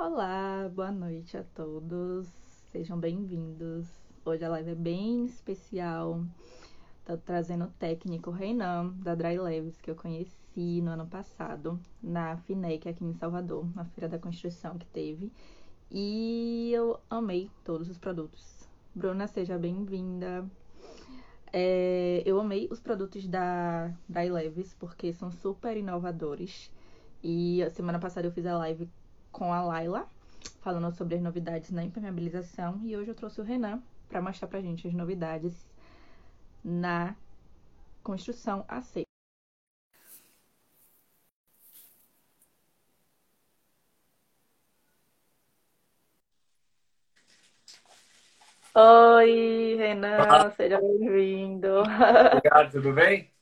Olá, boa noite a todos. Sejam bem-vindos. Hoje a live é bem especial. Tô trazendo o técnico Reinan da Dry Leves que eu conheci no ano passado na FINEC aqui em Salvador, na Feira da Construção que teve. E eu amei todos os produtos. Bruna, seja bem-vinda. É, eu amei os produtos da Dry Leves porque são super inovadores. E semana passada eu fiz a live com a Laila, falando sobre as novidades na impermeabilização. E hoje eu trouxe o Renan para mostrar pra gente as novidades na construção a seco. Oi, Renan, Olá, seja bem-vindo. obrigado, tudo bem?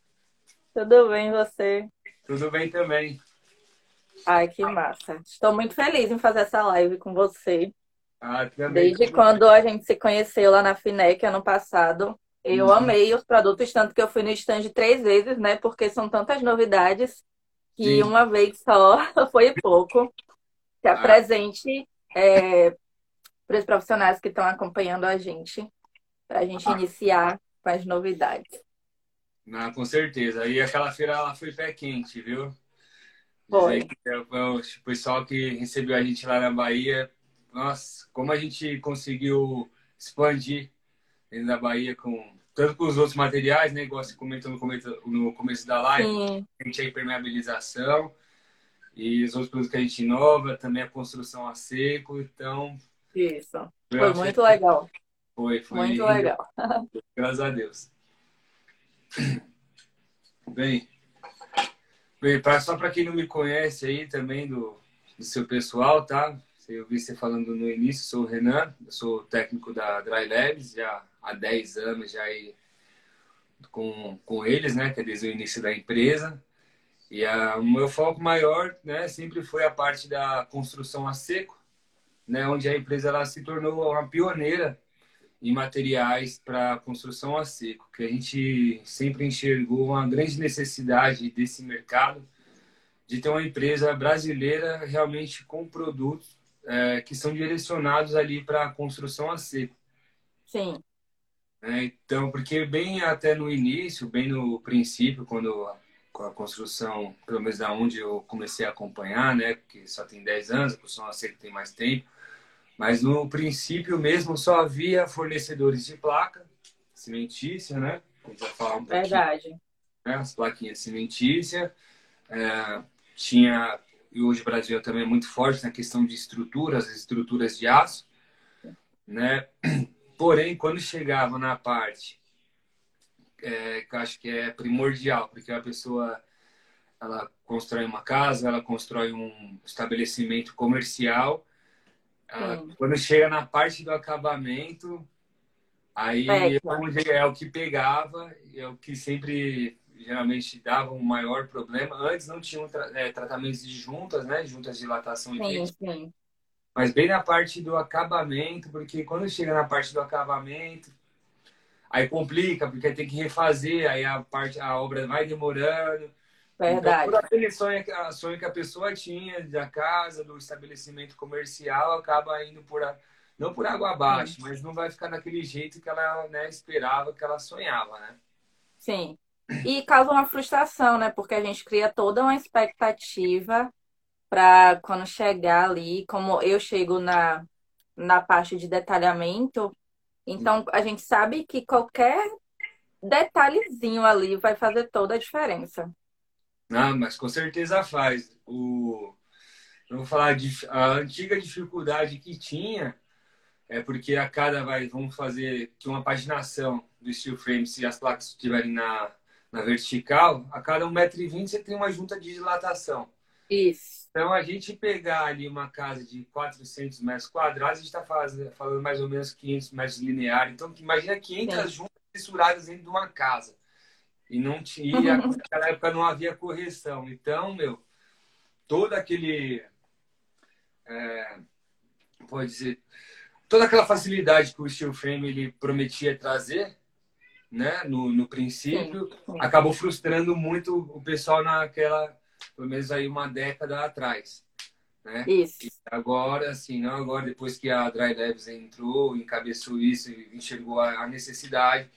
Tudo bem, você? Tudo bem também. Ai, que massa. Estou muito feliz em fazer essa live com você. Ah, também. Desde quando a gente se conheceu lá na FINEC ano passado, eu Uhum. amei os produtos, tanto que eu fui no stand três vezes, né? Porque são tantas novidades que Sim. uma vez só foi pouco. Se Ah, apresente é, para os profissionais que estão acompanhando a gente, para a gente ah, iniciar com as novidades. não, com certeza. E aquela feira ela foi pé quente, viu? Foi. o pessoal que recebeu a gente lá na Bahia, nossa, como a gente conseguiu expandir dentro da Bahia com tanto com os outros materiais, né? Igual você comentou no começo, no começo da live, Sim, a gente a impermeabilização e os outros produtos que a gente inova, também a construção a seco. Então, isso. Foi muito legal. foi, foi Muito lindo, legal. graças a Deus. Bem, pra, só para quem não me conhece aí também do, do seu pessoal, tá? Eu vi você falando no início, sou o Renan, sou técnico da Dry Labs já há 10 anos já aí com, com eles, né? Que é desde o início da empresa. E a, o meu foco maior, né, sempre foi a parte da construção a seco, né, onde a empresa ela se tornou uma pioneira em materiais para construção a seco, que a gente sempre enxergou uma grande necessidade desse mercado de ter uma empresa brasileira realmente com produtos é, que são direcionados ali para a construção a seco. Sim, né? Então, porque bem até no início, bem no princípio, quando com a construção, pelo menos da onde eu comecei a acompanhar, né, porque só tem 10 anos, a construção a seco tem mais tempo, mas no princípio mesmo só havia fornecedores de placa cimentícia, né? A gente vai falar um verdade. né? As plaquinhas cimentícia. É, tinha, e hoje o Brasil também é muito forte na questão de estruturas, estruturas de aço, né? Porém, quando chegava na parte é, que acho que é primordial, porque a pessoa ela constrói uma casa, ela constrói um estabelecimento comercial, Sim. quando chega na parte do acabamento, aí é é o que pegava, é o que sempre geralmente dava um maior problema. Antes não tinham tra é, tratamentos de juntas, né? Juntas de dilatação e Sim, sim. mas bem na parte do acabamento, porque quando chega na parte do acabamento, aí complica, porque tem que refazer, aí a parte, a obra vai demorando. Então, Verdade. aquele sonho, a- sonho que a pessoa tinha da casa, do estabelecimento comercial, acaba indo por, a- não por água abaixo, mas não vai ficar daquele jeito que ela, né, esperava, que ela sonhava, né? sim. E causa uma frustração, né? Porque a gente cria toda uma expectativa para quando chegar ali, como eu chego na, na parte de detalhamento, então a gente sabe que qualquer detalhezinho ali vai fazer toda a diferença. Não, mas com certeza faz. O, eu vou falar de a antiga dificuldade que tinha é porque a cada vai, vamos fazer que uma paginação do steel frame, se as placas estiverem na, na vertical, a cada 1,20m você tem uma junta de dilatação. Isso. Então, a gente pegar ali uma casa de 400 metros quadrados, a gente está falando mais ou menos 500 metros lineares. Então, imagina 500 Sim. juntas fissuradas dentro de uma casa. E não tinha, naquela época não havia correção. Então, meu, todo aquele, é, pode dizer, toda aquela facilidade que o steel frame ele prometia trazer, né, no, no Sim, princípio, sim. acabou frustrando muito o pessoal naquela, pelo menos aí uma década atrás. Né? Isso. E agora, assim, não agora, depois que a Dry Labs entrou, encabeçou isso e enxergou a necessidade.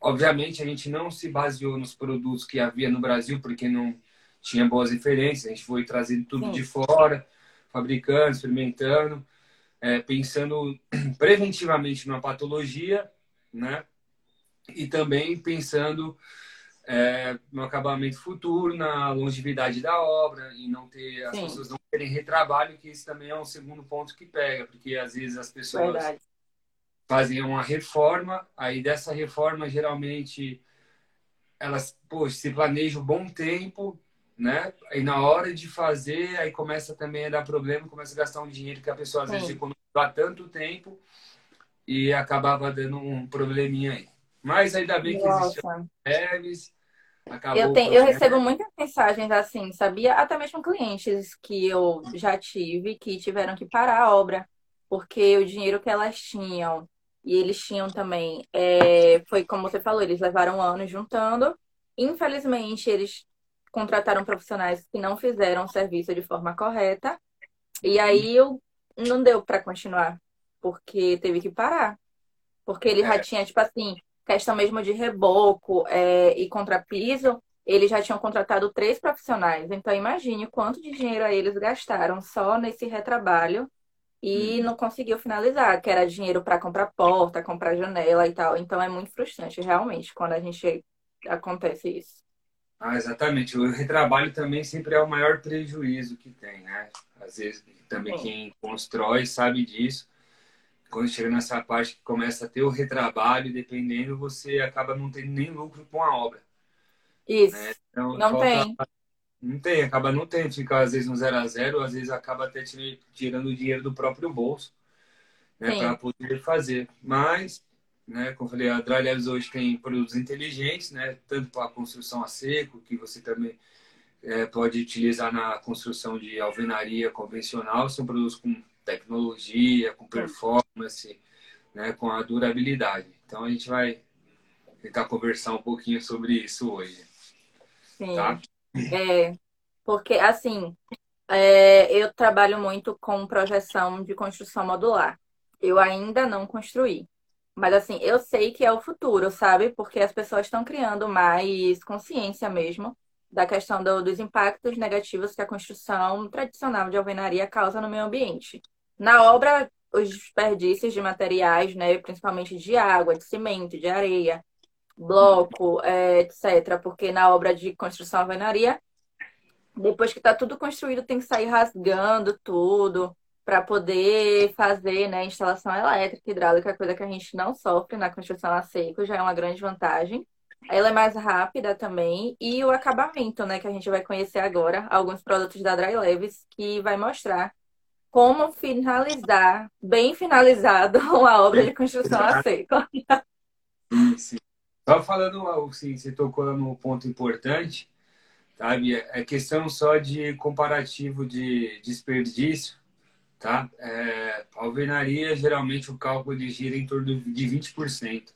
Obviamente, a gente não se baseou nos produtos que havia no Brasil, porque não tinha boas referências. A gente foi trazendo tudo Sim. de fora, fabricando, experimentando, é, pensando preventivamente numa patologia, né? E também pensando é, no acabamento futuro, na longevidade da obra e não ter as Sim. pessoas não terem retrabalho, que isso também é um segundo ponto que pega, porque às vezes as pessoas Verdade. Fazem uma reforma, aí dessa reforma geralmente elas poxa, se planejam um bom tempo, né? E na hora de fazer, aí começa também a dar problema, começa a gastar um dinheiro que a pessoa às Sim. vezes economizou há tanto tempo e acabava dando um probleminha aí. Mas ainda bem que existem leves, Acabou eu, tenho, eu recebo muitas mensagens assim, sabia? Até mesmo clientes que eu já tive que tiveram que parar a obra porque o dinheiro que elas tinham e eles tinham também é, foi como você falou, eles levaram anos juntando. Infelizmente, eles contrataram profissionais que não fizeram o serviço de forma correta e aí eu não deu para continuar porque teve que parar porque ele já é. tinha tipo assim questão mesmo de reboco é, e contrapiso, eles já tinham contratado três profissionais. Então, imagine quanto de dinheiro eles gastaram só nesse retrabalho e uhum. não conseguiu finalizar, que era dinheiro para comprar porta, comprar janela e tal. Então, é muito frustrante, realmente, quando a gente acontece isso. Ah, exatamente. O retrabalho também sempre é o maior prejuízo que tem, né? Às vezes, também Sim. quem constrói sabe disso quando chega nessa parte que começa a ter o retrabalho, dependendo, você acaba não tendo nem lucro com a obra. Isso. Né? Então, não tem. Não tem, acaba não tendo, fica às vezes no zero a zero, às vezes acaba até tirando o dinheiro do próprio bolso, né, para poder fazer. Mas, né, como eu falei, a Dry Labs hoje tem produtos inteligentes, né, tanto para a construção a seco, que você também é, pode utilizar na construção de alvenaria convencional, são produtos com tecnologia, com performance, né, com a durabilidade. Então a gente vai tentar conversar um pouquinho sobre isso hoje. Sim. Tá? É, porque assim, é, eu trabalho muito com projeção de construção modular. Eu ainda não construí. Mas assim, eu sei que é o futuro, sabe? Porque as pessoas estão criando mais consciência mesmo da questão do, dos impactos negativos que a construção tradicional de alvenaria causa no meio ambiente. Na obra, os desperdícios de materiais, né, principalmente de água, de cimento, de areia, bloco, é, etc. Porque na obra de construção alvenaria, depois que está tudo construído, tem que sair rasgando tudo para poder fazer né, instalação elétrica, hidráulica, coisa que a gente não sofre na construção a seco, já é uma grande vantagem. Ela é mais rápida também. E o acabamento, né, que a gente vai conhecer agora, alguns produtos da Dry Leves, que vai mostrar como finalizar, bem finalizado, uma obra de construção a seco. Só falando, assim, você tocou no ponto importante, sabe? É questão só de comparativo de desperdício, tá? É, a alvenaria, geralmente, o cálculo de gira em torno de 20%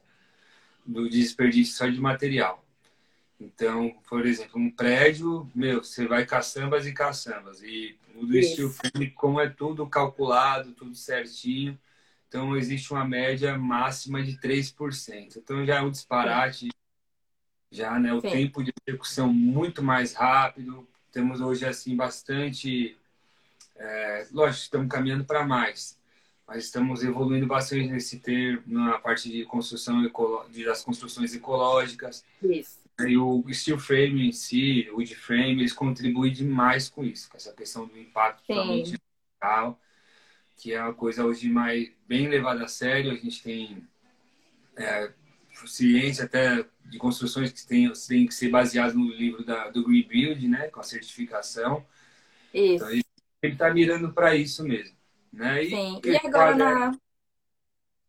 do desperdício só de material. Então, por exemplo, um prédio, meu, você vai caçambas e caçambas. E o do estilo frame, como é tudo calculado, tudo certinho, então existe uma média máxima de 3%. Então já é um disparate, já, né? O Sim. tempo de execução muito mais rápido. Temos hoje, assim, bastante... É, lógico, estamos caminhando para mais, mas estamos evoluindo bastante nesse termo, na parte de construção das construções ecológicas. Isso. E o steel frame em si, o wood frame, eles contribuem demais com isso, com essa questão do impacto ambiental, que é uma coisa hoje mais bem levada a sério. A gente tem é, ciência até de construções que tem, tem que ser baseadas no livro da, do Green Build, né, com a certificação. Isso. Então, ele está mirando para isso mesmo. Né? E, Sim. E agora, na,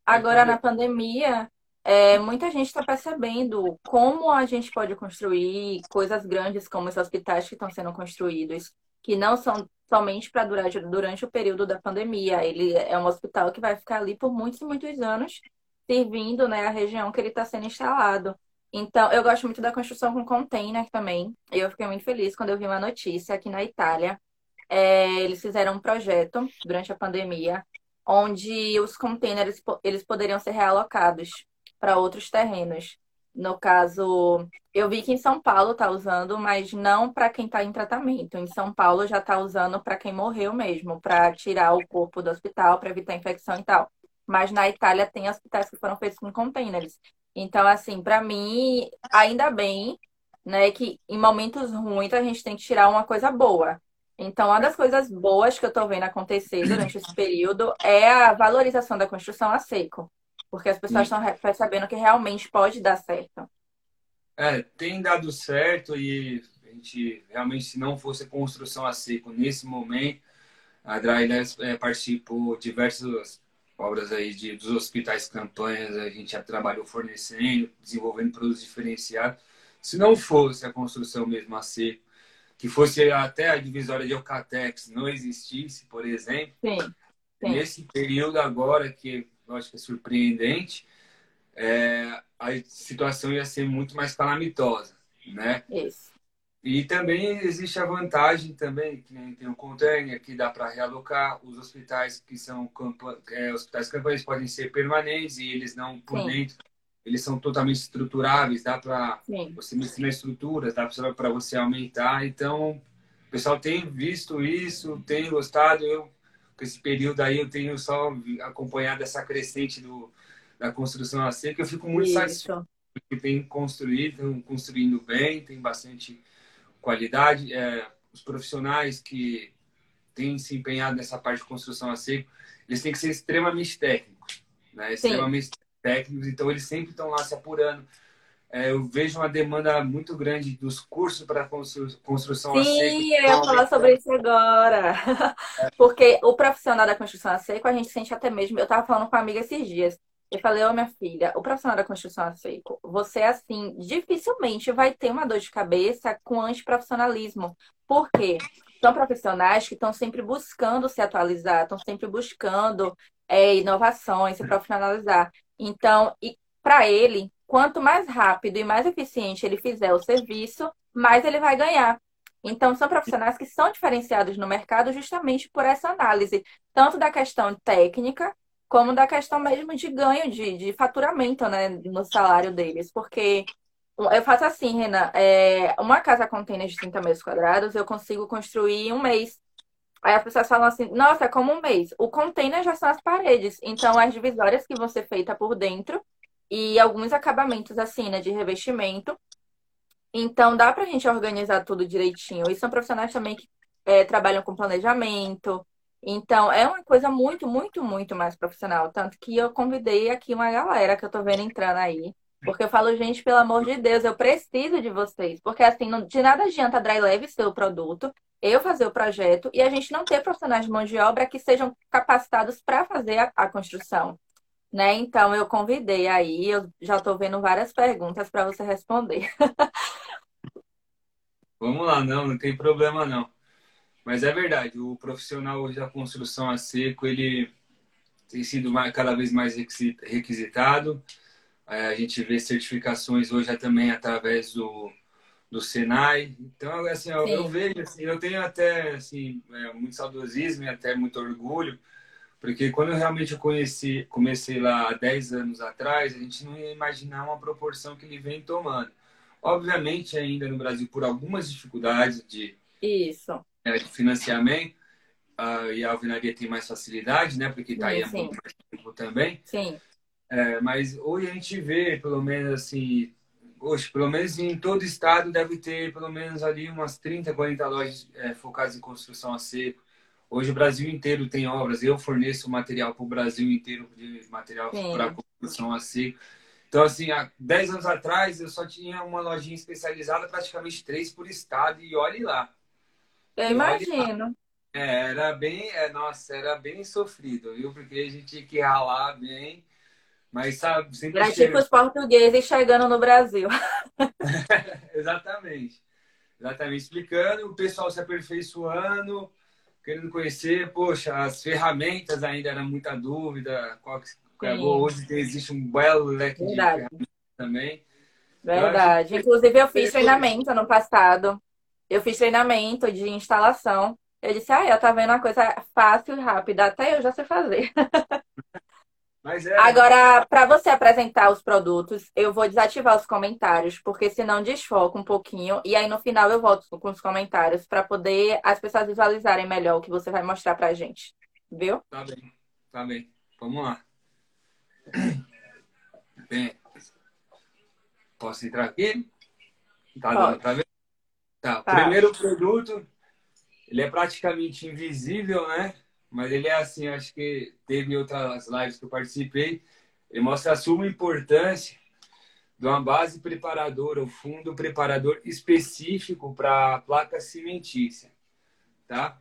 agora na pandemia, é, muita gente está percebendo como a gente pode construir coisas grandes como esses hospitais que estão sendo construídos, que não são somente para durar durante o período da pandemia. Ele é um hospital que vai ficar ali por muitos e muitos anos, servindo né, a região que ele está sendo instalado. Então, eu gosto muito da construção com container também. Eu fiquei muito feliz quando eu vi uma notícia aqui na Itália é, eles fizeram um projeto durante a pandemia onde os containers eles poderiam ser realocados para outros terrenos. No caso, eu vi que em São Paulo está usando, mas não para quem está em tratamento. Em São Paulo já está usando para quem morreu mesmo, para tirar o corpo do hospital, para evitar infecção e tal. Mas na Itália tem hospitais que foram feitos com containers. Então, assim, para mim, ainda bem, né, que em momentos ruins a gente tem que tirar uma coisa boa. Então, uma das coisas boas que eu estou vendo acontecer durante esse período é a valorização da construção a seco. Porque as pessoas estão percebendo que realmente pode dar certo. É, tem dado certo e a gente realmente, se não fosse construção a seco nesse momento, a Drylabs é, participou de diversas obras aí de, dos hospitais campanhas, a gente já trabalhou fornecendo, desenvolvendo produtos diferenciados. Se não fosse a construção mesmo a seco, que fosse até a divisória de Eucatex não existisse, por exemplo, sim, sim. nesse período agora que lógico, é surpreendente, é, a situação ia ser muito mais calamitosa, né? Isso. E também existe a vantagem também, que nem tem o container, que dá para realocar. Os hospitais que são é, hospitais campanhas podem ser permanentes e eles não por Sim. dentro, eles são totalmente estruturáveis, dá para você mexer na estrutura, dá para você aumentar. Então, o pessoal tem visto isso, tem gostado. Eu esse período aí eu tenho só acompanhado essa crescente do, da construção a seca. Eu fico muito Isso. satisfeito porque tem construído, estão construindo bem, tem bastante qualidade. É, os profissionais que têm se empenhado nessa parte de construção a seco, eles têm que ser extremamente técnicos, né? extremamente Sim. técnicos, então eles sempre estão lá se apurando eu vejo uma demanda muito grande dos cursos para construção Sim, a seco. Sim, eu ia falar sobre isso agora. É. Porque o profissional da construção a seco, a gente sente até mesmo. Eu estava falando com uma amiga esses dias. Eu falei, ô oh, minha filha, o profissional da construção a seco, você assim, dificilmente vai ter uma dor de cabeça com antiprofissionalismo. Por quê? São profissionais que estão sempre buscando se atualizar, estão sempre buscando é, inovações, se profissionalizar. Então, para ele, quanto mais rápido e mais eficiente ele fizer o serviço, mais ele vai ganhar. Então, são profissionais que são diferenciados no mercado justamente por essa análise, tanto da questão técnica, como da questão mesmo de ganho de, de faturamento né, no salário deles. Porque eu faço assim, Renan, é, uma casa container de 30 metros quadrados eu consigo construir em um mês. Aí as pessoas falam assim, nossa, é como um mês. O container já são as paredes. Então, as divisórias que vão ser feitas por dentro e alguns acabamentos assim, né, de revestimento. Então dá para a gente organizar tudo direitinho. E são profissionais também que é, trabalham com planejamento. Então é uma coisa muito, muito, muito mais profissional. Tanto que eu convidei aqui uma galera que eu tô vendo entrando aí. Porque eu falo, gente, pelo amor de Deus, eu preciso de vocês. Porque assim, não, de nada adianta a Dry Leve ser o produto, eu fazer o projeto e a gente não ter profissionais de mão de obra que sejam capacitados para fazer a, a construção. Né? Então, eu convidei aí, eu já estou vendo várias perguntas para você responder. Vamos lá, não, não tem problema não. Mas é verdade, o profissional hoje da construção a seco, ele tem sido cada vez mais requisitado. É, a gente vê certificações hoje também através do, do Senai. Então, assim, eu, eu vejo, assim, eu tenho até assim, é, muito saudosismo e até muito orgulho, porque quando eu realmente conheci, comecei lá há 10 anos atrás, a gente não ia imaginar uma proporção que ele vem tomando. Obviamente, ainda no Brasil, por algumas dificuldades de, Isso. É, de financiamento, uh, e a alvenaria tem mais facilidade, né? Porque está aí há muito mais tempo também. Sim. É, mas hoje a gente vê, pelo menos assim, hoje, pelo menos em todo estado deve ter pelo menos ali umas 30, 40 lojas é, focadas em construção a seco. Hoje o Brasil inteiro tem obras. Eu forneço material para o Brasil inteiro de material para construção a seco. Então, assim, há 10 anos atrás eu só tinha uma lojinha especializada, praticamente três por estado, e olhe lá. Eu e imagino. É, era bem, é, nossa, era bem sofrido, viu? Porque a gente tinha que ralar bem, mas sabe, sempre. Era tipo os portugueses chegando no Brasil. Exatamente. Exatamente. Explicando, o pessoal se aperfeiçoando, querendo conhecer, poxa, as ferramentas ainda era muita dúvida, qual que é hoje existe um belo leque Verdade. de ferramentas também. Verdade. Eu Inclusive eu fiz treinamento ano passado. Eu fiz treinamento de instalação Eu disse, ah, eu tá vendo uma coisa fácil e rápida, até eu já sei fazer. É. Agora, para você apresentar os produtos, eu vou desativar os comentários, porque senão desfoca um pouquinho. E aí no final eu volto com os comentários para poder as pessoas visualizarem melhor o que você vai mostrar pra gente. Viu? Tá bem, tá bem. Vamos lá. Bem, posso entrar aqui? Tá dando pra ver? Tá. Tá. Primeiro produto, ele é praticamente invisível, né? Mas ele é assim, acho que teve outras lives que eu participei. Ele mostra a suma importância de uma base preparadora, um fundo preparador específico para placa cimentícia, tá?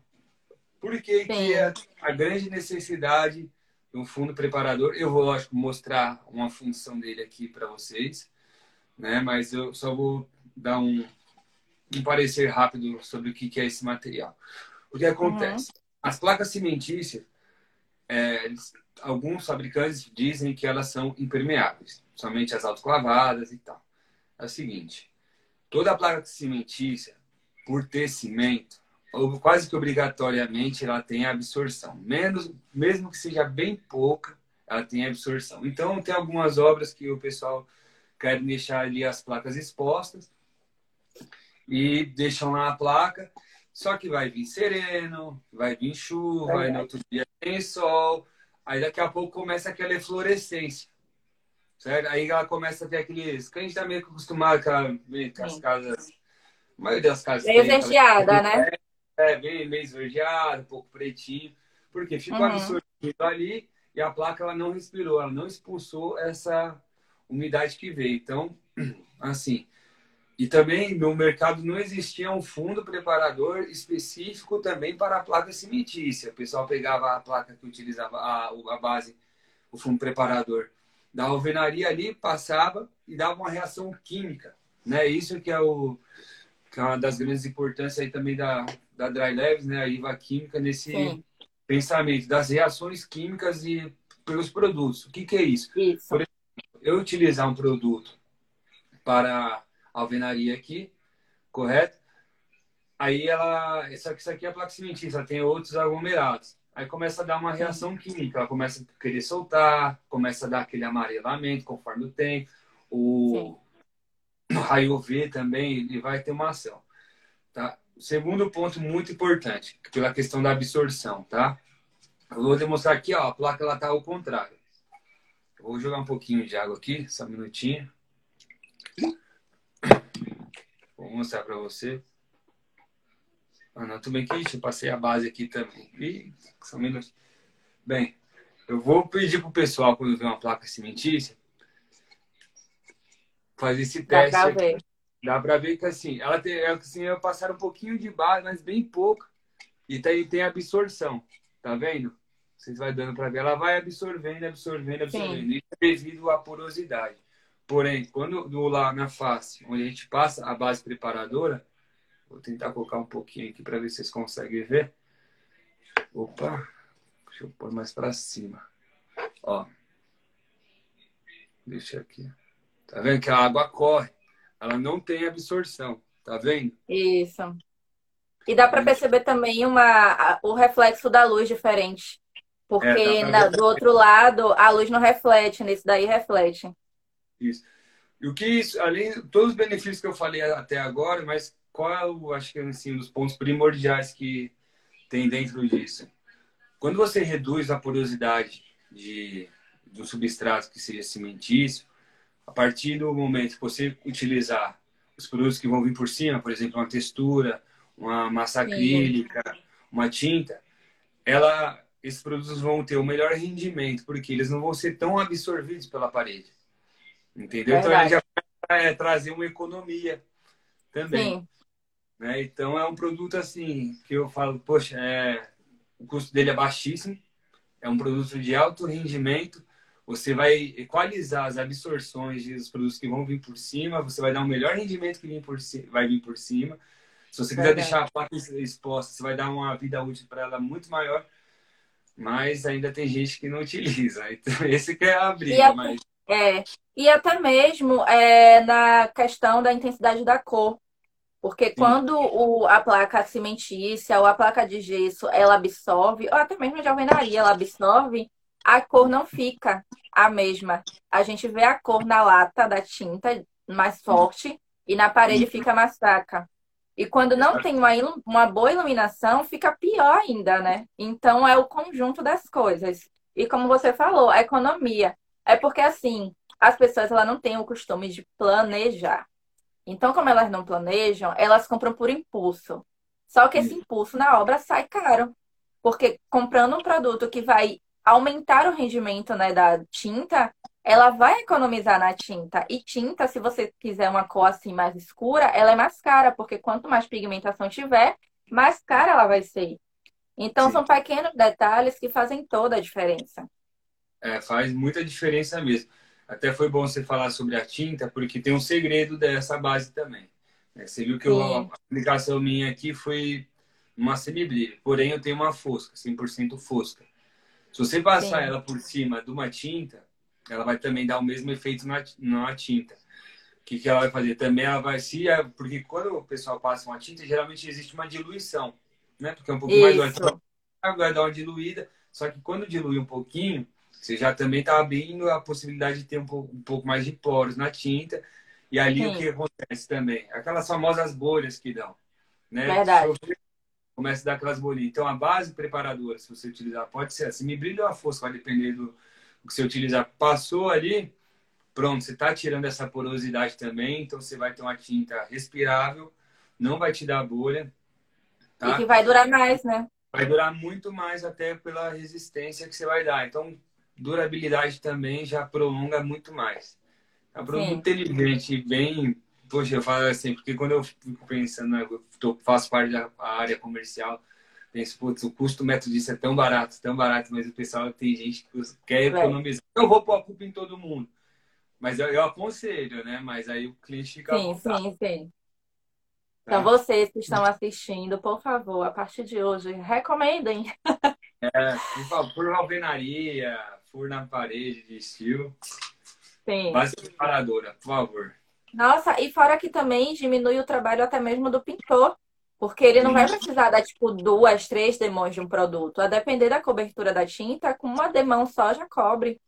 Por que, é a grande necessidade de um fundo preparador? Eu vou, lógico, mostrar uma função dele aqui para vocês, né? Mas eu só vou dar um, um parecer rápido sobre o que, que é esse material. O que acontece? As placas cimentícias, é, alguns fabricantes dizem que elas são impermeáveis, somente as autoclavadas e tal. É o seguinte, toda placa cimentícia, por ter cimento, quase que obrigatoriamente ela tem absorção. Menos, mesmo que seja bem pouca, ela tem absorção. Então, tem algumas obras que o pessoal quer deixar ali as placas expostas e deixam lá a placa. Só que vai vir sereno, vai vir chuva, aí no outro dia tem sol, aí daqui a pouco começa aquela eflorescência. Certo? Aí ela começa a ter aqueles. Que a gente tá meio que acostumado com, a- com as casas. A maioria das casas. Meio aquela- esverdeada, né? É, bem, meio esverdeado, um pouco pretinho. Porque ficou Uhum. absorvido ali e a placa ela não respirou, ela não expulsou essa umidade que veio. Então, assim. E também no mercado não existia um fundo preparador específico também para a placa cimentícia. O pessoal pegava a placa que utilizava a, a base, o fundo preparador da alvenaria ali, passava e dava uma reação química. Né? Isso que é, o, que é uma das grandes importâncias aí também da, da Dry Labs, né? a IVA Química, nesse Sim. pensamento das reações químicas e pelos produtos. O que, que é isso? Isso. eu utilizar um produto para alvenaria aqui, correto? Aí ela, só que isso aqui é a placa cimentícia, ela tem outros aglomerados. Aí começa a dar uma reação química, ela começa a querer soltar, começa a dar aquele amarelamento conforme o tempo. O, raio V também, ele vai ter uma ação. Tá? Segundo ponto muito importante, pela questão da absorção, tá? Eu vou demonstrar aqui, ó, a placa ela tá ao contrário. Eu vou jogar um pouquinho de água aqui, só um minutinho. Vou mostrar para você. Ah, não, tudo bem que eu passei a base aqui também. Ih, só um minuto. Bem, eu vou pedir pro pessoal, quando ver uma placa cimentícia, fazer esse Dá teste. pra aqui. ver. Dá pra ver que assim, ela tem, ela, assim, eu passar um pouquinho de base, mas bem pouco. E tem, tem absorção, tá vendo? Vocês vai dando pra ver, ela vai absorvendo, absorvendo, absorvendo. Isso é devido à porosidade. Porém, quando do lá na face, onde a gente passa a base preparadora, vou tentar colocar um pouquinho aqui para ver se vocês conseguem ver. Opa, deixa eu pôr mais para cima. Ó, deixa aqui. Tá vendo que a água corre? Ela não tem absorção, tá vendo? Isso. E dá para perceber também uma, o reflexo da luz diferente. Porque É, na- do outro lado a luz não reflete, nesse daí reflete. Isso. E o que isso, além de todos os benefícios que eu falei até agora, mas qual é o, acho que assim, um dos pontos primordiais que tem dentro disso? Quando você reduz a porosidade de, do substrato que seja cimentício, a partir do momento que você utilizar os produtos que vão vir por cima, por exemplo, uma textura, uma massa acrílica, uma tinta, ela, esses produtos vão ter o melhor rendimento, porque eles não vão ser tão absorvidos pela parede. Entendeu? Então ele já vai é, trazer uma economia também. Sim. Né? Então é um produto assim que eu falo, poxa, é, o custo dele é baixíssimo, é um produto de alto rendimento. Você vai equalizar as absorções dos produtos que vão vir por cima, você vai dar um melhor rendimento que vem por ci- vai vir por cima. Se você quiser Verdade. deixar a placa exposta, você vai dar uma vida útil para ela muito maior. Mas ainda tem gente que não utiliza. Então, esse que é a briga. a- Mas É. E até mesmo é, na questão da intensidade da cor. Porque Sim. quando o, a placa cimentícia ou a placa de gesso ela absorve, ou até mesmo de alvenaria ela absorve, a cor não fica a mesma. A gente vê a cor na lata da tinta mais forte e na parede fica mais fraca. E quando não tem uma, uma boa iluminação, fica pior ainda, né? Então é o conjunto das coisas. E como você falou, a economia. É porque assim, as pessoas ela não têm o costume de planejar. Então, como elas não planejam, elas compram por impulso. Só que esse impulso na obra sai caro. Porque comprando um produto que vai aumentar o rendimento né, da tinta, ela vai economizar na tinta. E tinta, se você quiser uma cor assim mais escura, ela é mais cara, porque quanto mais pigmentação tiver, mais cara ela vai ser. Então, Sim. são pequenos detalhes que fazem toda a diferença. É, faz muita diferença mesmo. Até foi bom você falar sobre a tinta, porque tem um segredo dessa base também. É, você viu que eu, a aplicação minha aqui foi uma semibrilho, porém eu tenho uma fosca, 100% fosca. Se você passar Sim. ela por cima de uma tinta, ela vai também dar o mesmo efeito na, na tinta. O que, que ela vai fazer? Também ela vai se. Porque quando o pessoal passa uma tinta, geralmente existe uma diluição, né? Porque é um pouco Isso. mais. Vai dar uma diluída. Só que quando dilui um pouquinho, você já também está abrindo a possibilidade de ter um pouco, um pouco, mais de poros na tinta. E ali Sim. o que acontece também? Aquelas famosas bolhas que dão. Né? Verdade. Começa a dar aquelas bolhas. Então, a base preparadora, se você utilizar, pode ser assim. Me brilha ou a força, vai depender do, que você utilizar passou ali, pronto, você está tirando essa porosidade também, então você vai ter uma tinta respirável, não vai te dar bolha. Tá? E que vai durar mais, né? Vai durar muito mais até pela resistência que você vai dar. Então, durabilidade também já prolonga muito mais. É um produto inteligente, bem. Poxa, eu falo assim, porque quando eu fico pensando, né, eu tô, faço parte da área comercial, penso, putz, o custo método disso é tão barato, tão barato, mas o pessoal tem gente que quer economizar. Eu vou pôr a culpa em todo mundo. Mas eu, eu aconselho, né? Mas aí o cliente fica. Sim, sim, sim. Então, tá. vocês que estão assistindo, por favor, a partir de hoje, recomendem. É, por favor, alvenaria, for na parede de estilo. Sim. Base preparadora, por favor. Nossa, e fora que também diminui o trabalho até mesmo do pintor. Porque ele não vai precisar dar, tipo, duas, três demãos de um produto. A depender da cobertura da tinta, com uma demão só já cobre.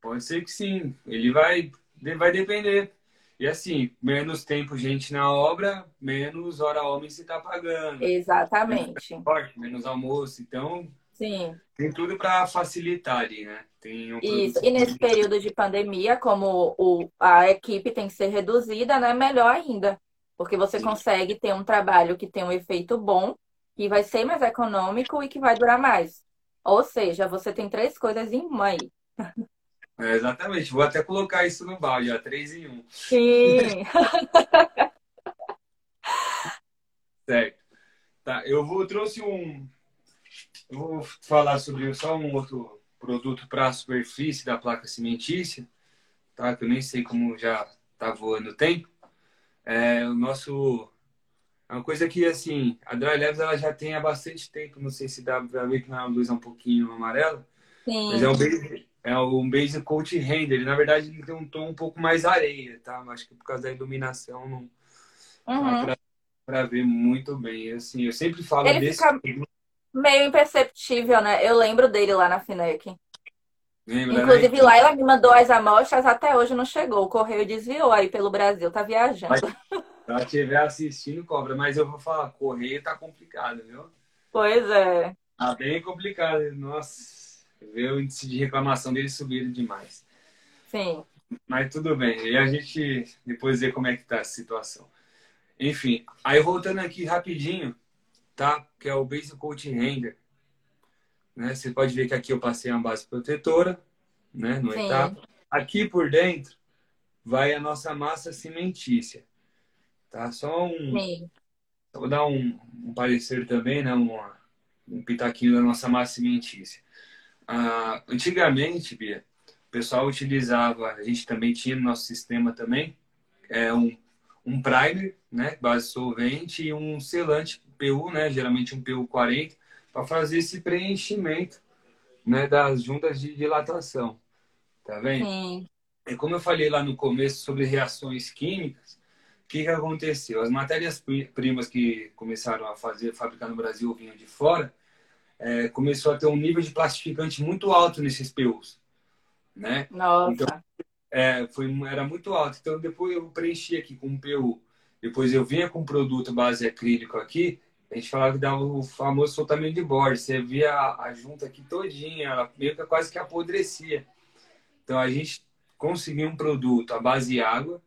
Pode ser que sim. Ele vai, vai depender. E assim, menos tempo gente na obra, menos hora homem se está pagando. Exatamente. Menos, menos almoço. Então, Sim. Tem tudo para facilitar ali, né? Isso. E nesse período de pandemia, como o, a equipe tem que ser reduzida, né? Melhor ainda. Porque você Sim. consegue ter um trabalho que tem um efeito bom, que vai ser mais econômico e que vai durar mais. Ou seja, você tem três coisas em uma aí. É, exatamente. Vou até colocar isso no balde, ó, três em um. Sim. certo. Tá, eu vou trouxe um. Eu vou falar sobre só um outro produto para a superfície da placa cimentícia, tá? Que eu nem sei como já tá voando o tempo é o nosso é uma coisa que assim a Dry Labs ela já tem há bastante tempo não sei se dá para ver que na luz é um pouquinho amarela Sim. mas é um base é um base coat render na verdade ele tem um tom um pouco mais areia tá acho que por causa da iluminação não uhum. para ver muito bem assim eu sempre falo ele desse fica meio imperceptível né eu lembro dele lá na Finec Lembra, né? Inclusive, né? lá ela me mandou as amostras, até hoje não chegou. O correio desviou aí pelo Brasil, tá viajando. Se ela estiver assistindo, cobra. Mas eu vou falar, correio tá complicado, viu? Pois é. Tá bem complicado. Nossa, ver o índice de reclamação dele subir demais. Sim. Mas tudo bem. E a gente depois vê como é que tá a situação. Enfim, aí voltando aqui rapidinho, tá? Que é o Basic Coat Render. Né? Você pode ver que aqui eu passei uma base protetora, né? No Sim. etapa. Aqui por dentro vai a nossa massa cimentícia. Tá? Só um. Sim. Vou dar um, um parecer também, né? Um, um pitaquinho da nossa massa cimentícia. Ah, antigamente, Bia, o pessoal utilizava, a gente também tinha no nosso sistema também, é um, um primer, né? Base solvente e um selante PU, né? Geralmente um PU 40 para fazer esse preenchimento né, das juntas de dilatação. Tá vendo? Sim. E como eu falei lá no começo sobre reações químicas, que, que aconteceu? As matérias-primas que começaram a fazer, fabricar no Brasil vinham de fora, é, começou a ter um nível de plastificante muito alto nesses PUs. Né? Nossa. Então, é, foi, era muito alto. Então, depois eu preenchi aqui com um PU. Depois eu vinha com um produto base acrílico aqui. A gente falava que dava o famoso soltamento de borda. Você via a, a junta aqui todinha, ela meio que quase que apodrecia. Então, a gente conseguiu um produto à base de água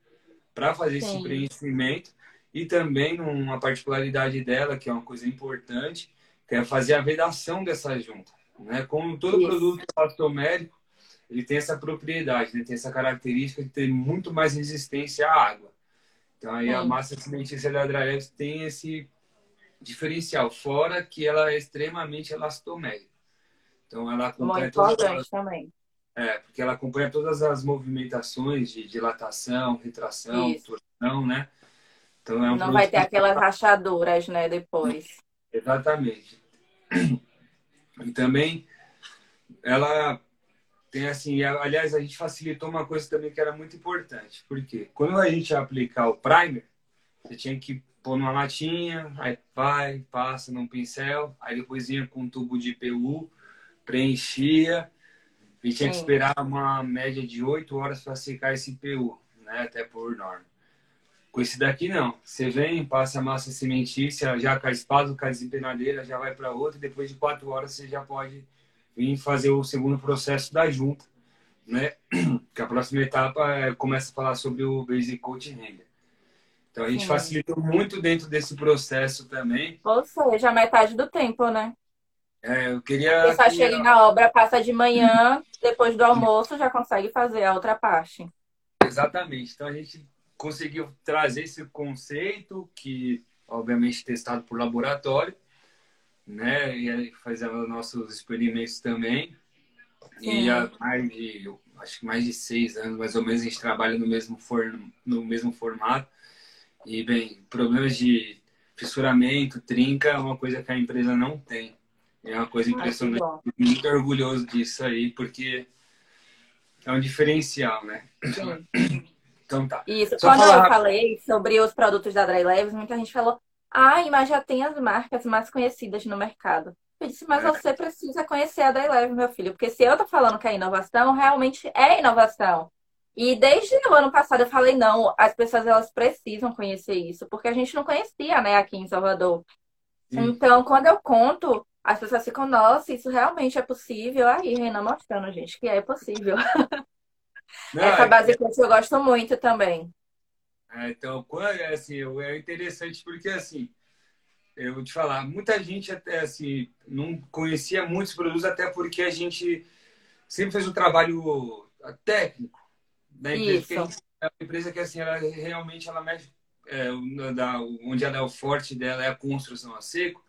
para fazer Sim. esse preenchimento. E também uma particularidade dela, que é uma coisa importante, que é fazer a vedação dessa junta. Né? Como todo Isso. produto elastomérico, ele tem essa propriedade, né? tem essa característica de ter muito mais resistência à água. Então aí Sim. a massa cimentícia da Adralex tem esse diferencial, fora que ela é extremamente elastomérica. Então ela acompanha Muito importante também. É, porque ela acompanha todas as movimentações de dilatação, retração, Isso. torção, né? Então é um Não vai ter aquelas rachaduras, né, depois. Exatamente. E também ela tem assim, aliás, a gente facilitou uma coisa também que era muito importante. Porque quando a gente ia aplicar o primer, você tinha que pôr numa latinha, aí vai, passa num pincel, aí depois ia com um tubo de PU, preenchia e tinha Sim. que esperar uma média de 8 horas para secar esse PU, né? Até por norma. Com esse daqui não. Você vem, passa a massa cimentícia, já com a espada, com a desempenadeira, já vai para outra, e depois de 4 horas você já pode vir fazer o segundo processo da junta, né? Que a próxima etapa é, começa a falar sobre o Basic Coat Render. Então a gente Sim. facilitou muito dentro desse processo também. Ou seja, metade do tempo, né? É, eu queria. Você só que... chega na obra, passa de manhã, depois do almoço já consegue fazer a outra parte. Exatamente. Então a gente conseguiu trazer esse conceito que, obviamente, testado por laboratório, né? E fazendo nossos experimentos também. Sim. E há mais de, acho que mais de seis anos, mais ou menos, a gente trabalha no mesmo, for, no mesmo formato. E, bem, problemas de fissuramento, trinca, é uma coisa que a empresa não tem. É uma coisa impressionante. Ah, muito orgulhoso disso aí, porque é um diferencial, né? Sim. Então tá. Isso. Só Quando eu falei sobre os produtos da Dry Leves, muita gente falou: Ai, mas já tem as marcas mais conhecidas no mercado. Eu disse, mas é. você precisa conhecer a Dayleve, meu filho, porque se eu tô falando que é inovação, realmente é inovação. E desde o ano passado eu falei, não, as pessoas elas precisam conhecer isso, porque a gente não conhecia, né, aqui em Salvador. Sim. Então, quando eu conto, as pessoas ficam, nossa, isso realmente é possível. Aí, Renan mostrando, gente, que é possível. Não, Essa é base que eu gosto muito também. É, então, é, assim, é interessante porque, assim, eu vou te falar, muita gente até, assim, não conhecia muitos produtos, até porque a gente sempre fez um trabalho técnico da empresa. Isso. É uma empresa que, assim, ela realmente, ela mexe, é, da, onde ela é o forte dela é a construção a seco.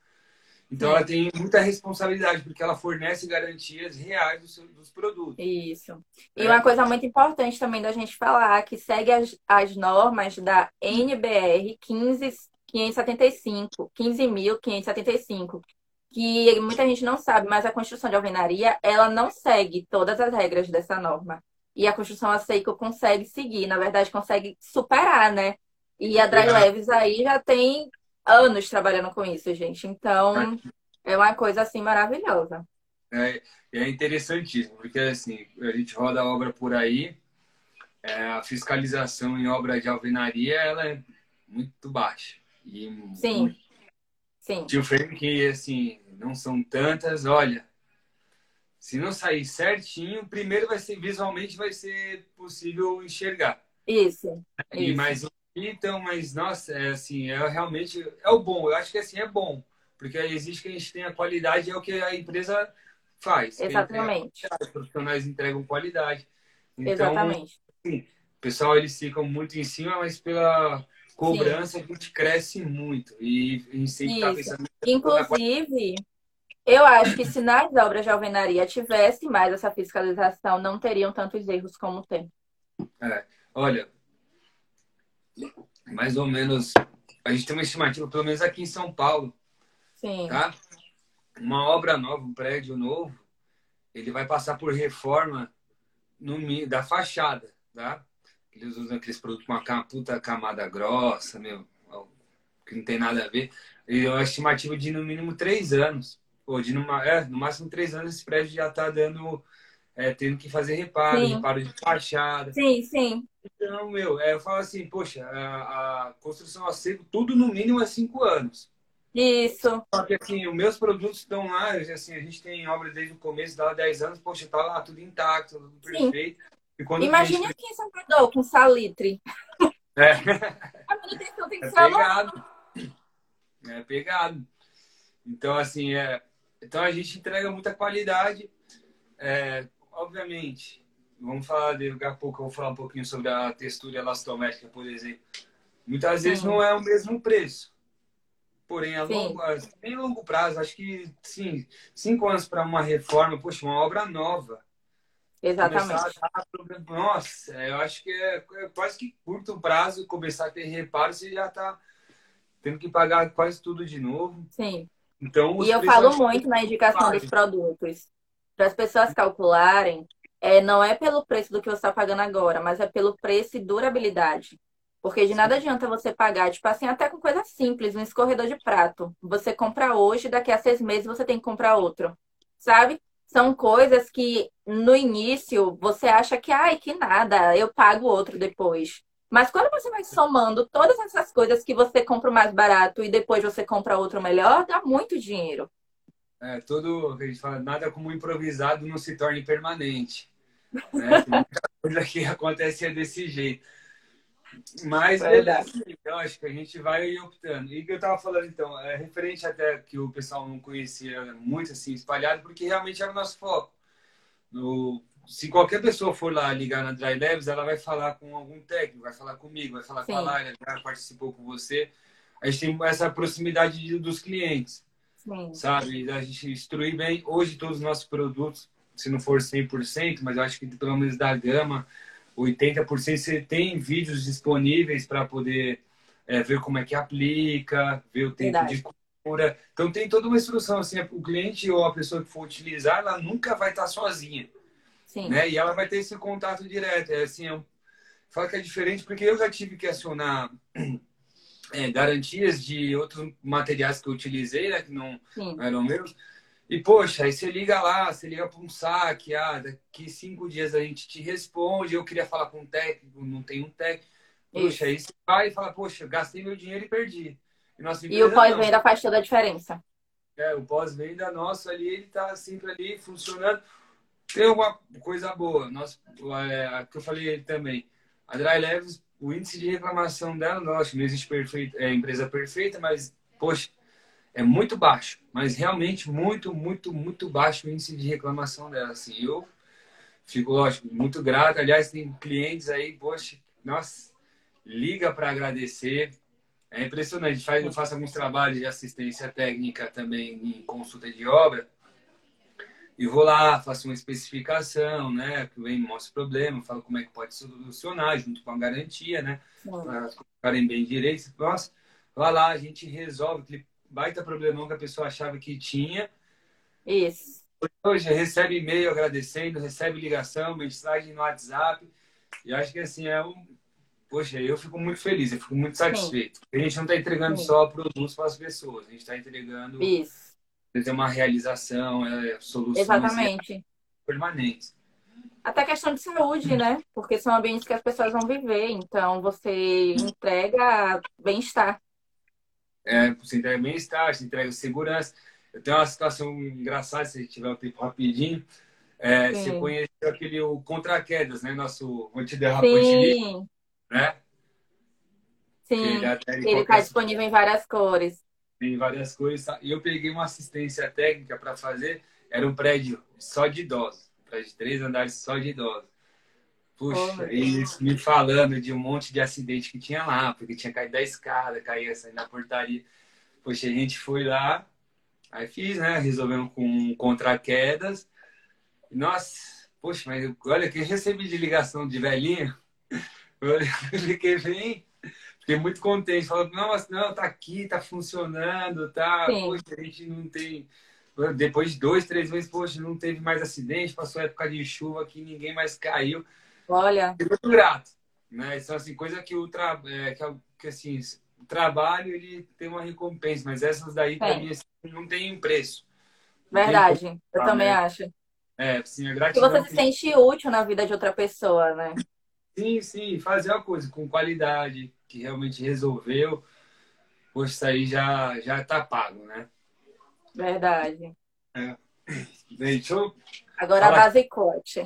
Então, Sim. ela tem muita responsabilidade, porque ela fornece garantias reais dos, dos produtos. Isso. E é. uma coisa muito importante também da gente falar, que segue as, as normas da NBR 15.575, 15.575, que muita gente não sabe, mas a construção de alvenaria, ela não segue todas as regras dessa norma. E a construção a seco consegue seguir, na verdade, consegue superar, né? E a Dry Leves aí já tem anos trabalhando com isso, gente. Então, é uma coisa assim maravilhosa. É, é interessantíssimo, porque assim, a gente roda a obra por aí, é, a fiscalização em obra de alvenaria ela é muito baixa. E Sim. Muito... Sim. Tio frame que assim, não são tantas, olha. Se não sair certinho, primeiro vai ser visualmente vai ser possível enxergar. Isso. E isso. mais então, mas nossa, é assim, é realmente é o bom. Eu acho que assim é bom, porque existe que a gente tem a qualidade é o que a empresa faz. Exatamente. Os profissionais entregam qualidade. Então, Exatamente. Assim, o pessoal eles ficam muito em cima, mas pela cobrança Sim. a gente cresce muito e a gente sempre está pensando. Inclusive, eu acho que se nas obras de alvenaria tivesse mais essa fiscalização, não teriam tantos erros como tem. É, olha, mais ou menos, a gente tem uma estimativa, pelo menos aqui em São Paulo, Sim. tá? Uma obra nova, um prédio novo, ele vai passar por reforma no, da fachada, tá? Eles usam aqueles produtos com uma puta camada grossa, meu, que não tem nada a ver. E uma estimativa de no mínimo três anos. De numa, é, no máximo três anos esse prédio já está dando. É, tendo que fazer reparo, sim. reparo de fachada. Sim, sim. Então, meu, é, eu falo assim, poxa, a, a construção a seco, tudo no mínimo é cinco anos. Isso. Só que assim, os meus produtos estão lá, assim, a gente tem obra desde o começo, dá 10 anos, poxa, tá lá tudo intacto, tudo perfeito. Imagina gente... aqui em Salvador com salitre. É. A manutenção tem que é ser pegado. É pegado. Então, assim, é... então a gente entrega muita qualidade. É... Obviamente, vamos falar daqui a pouco, eu vou falar um pouquinho sobre a textura elastométrica, por exemplo. Muitas vezes não é o mesmo preço. Porém, a longo, em longo prazo, acho que sim, cinco anos para uma reforma, poxa, uma obra nova. Exatamente. Nossa, eu acho que é, é, quase que curto prazo começar a ter reparo, você já está tendo que pagar quase tudo de novo. Sim. Então, e eu falo muito na indicação dos produtos. Para as pessoas calcularem, é, não é pelo preço do que você está pagando agora, mas é pelo preço e durabilidade. Porque de nada adianta você pagar, tipo assim, até com coisa simples, um escorredor de prato. Você compra hoje, daqui a seis meses você tem que comprar outro. Sabe? São coisas que no início você acha que, ai, que nada, eu pago outro depois. Mas quando você vai somando todas essas coisas que você compra o mais barato e depois você compra outro melhor, dá muito dinheiro. É, tudo que a gente fala, nada como improvisado não se torne permanente. Né? Tem muita coisa que acontece desse jeito. Mas beleza, então acho que a gente vai optando. E que eu tava falando então, é referente até que o pessoal não conhecia muito assim espalhado, porque realmente era o nosso foco. No, se qualquer pessoa for lá ligar na Dry Labs, ela vai falar com algum técnico, vai falar comigo, vai falar Sim. com a Laila, já participou com você. A gente tem essa proximidade de, dos clientes, Sim. sabe? A gente instruir bem. Hoje todos os nossos produtos, se não for 100%, mas eu acho que pelo menos da gama, 80% você tem vídeos disponíveis para poder é, ver como é que aplica, ver o tempo Verdade. de cura. Então tem toda uma instrução assim, o cliente ou a pessoa que for utilizar, ela nunca vai estar sozinha. Sim. Né? E ela vai ter esse contato direto. É assim, é fala que é diferente porque eu já tive que acionar é, garantias de outros materiais que eu utilizei, né, que não, não eram meus. E, poxa, aí você liga lá, você liga para um saque, ah, daqui cinco dias a gente te responde, eu queria falar com um técnico, não tem um técnico. Poxa, Isso. aí você vai e fala, poxa, gastei meu dinheiro e perdi. E, e o pós-venda faz toda a diferença. É, o pós-venda nosso ali, ele tá sempre ali funcionando. Tem uma coisa boa, nosso, é, que eu falei também. A Dry Leves, o índice de reclamação dela, nossa, não existe perfeito, é, empresa perfeita, mas, poxa, é muito baixo, mas realmente muito, muito, muito baixo o índice de reclamação dela. Assim, eu fico, lógico, muito grato. Aliás, tem clientes aí, poxa, nossa, liga para agradecer. É impressionante. Faz, eu faço alguns trabalhos de assistência técnica também em consulta de obra. E vou lá, faço uma especificação, né? Que vem, mostra o problema, falo como é que pode solucionar, junto com a garantia, né? Para ficarem bem direitos. Nossa, vai lá, a gente resolve baita problemão que a pessoa achava que tinha. Isso. Hoje recebe e-mail agradecendo, recebe ligação, mensagem no WhatsApp. E acho que assim é um. Poxa, eu fico muito feliz, eu fico muito satisfeito. Sim. A gente não está entregando Sim. só produtos para as pessoas, a gente está entregando. Isso. Uma realização, é, soluções Exatamente. permanentes. Até questão de saúde, né? Porque são ambientes que as pessoas vão viver. Então, você entrega bem-estar é, você entrega bem-estar, você entrega segurança. Eu tenho uma situação engraçada, se tiver o um tempo rapidinho. É, você conheceu aquele o Contra-Quedas, né? Nosso antiderrapante né? Sim, ele está disponível em várias cores. Em várias cores. Tá? E eu peguei uma assistência técnica para fazer. Era um prédio só de idosos. Um prédio de três andares só de idosos. Puxa, eles me falando de um monte de acidente que tinha lá, porque tinha caído da escada, caía assim, na portaria. Poxa, a gente foi lá, aí fiz, né? Resolvemos com contra-quedas. Nossa, poxa, mas olha que recebi de ligação de velhinho. Eu fiquei bem, fiquei muito contente. Falando, nossa, não, tá aqui, tá funcionando, tá. Sim. Poxa, a gente não tem. Depois de dois, três meses, poxa, não teve mais acidente, passou época de chuva que ninguém mais caiu. Olha. Muito grato. né? São assim, coisa que o tra... É, que, que assim, o trabalho ele tem uma recompensa, mas essas daí para mim assim, não tem preço. Verdade, tem... eu também né? acho. É, assim, a gratidão. Que você se sente útil na vida de outra pessoa, né? Sim, sim, fazer uma coisa com qualidade, que realmente resolveu, poxa, isso aí já, já tá pago, né? Verdade. É. Bem, deixa eu... Agora Fala... a base coach.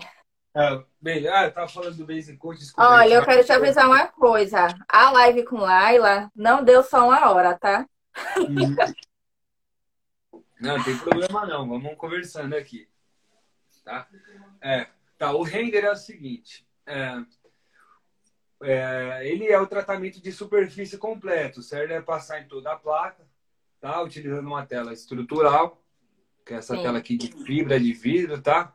Ah, bem, ah, eu tava falando do Basic Coach, desculpa. Olha, eu quero te avisar uma coisa. A live com Laila não deu só uma hora, tá? Uhum. Não, tem problema não. Vamos conversando aqui. Tá? É, tá, o render é o seguinte. É, é, ele é o tratamento de superfície completo, certo? É passar em toda a placa, tá? Utilizando uma tela estrutural, que é essa Sim. tela aqui de fibra de vidro, tá?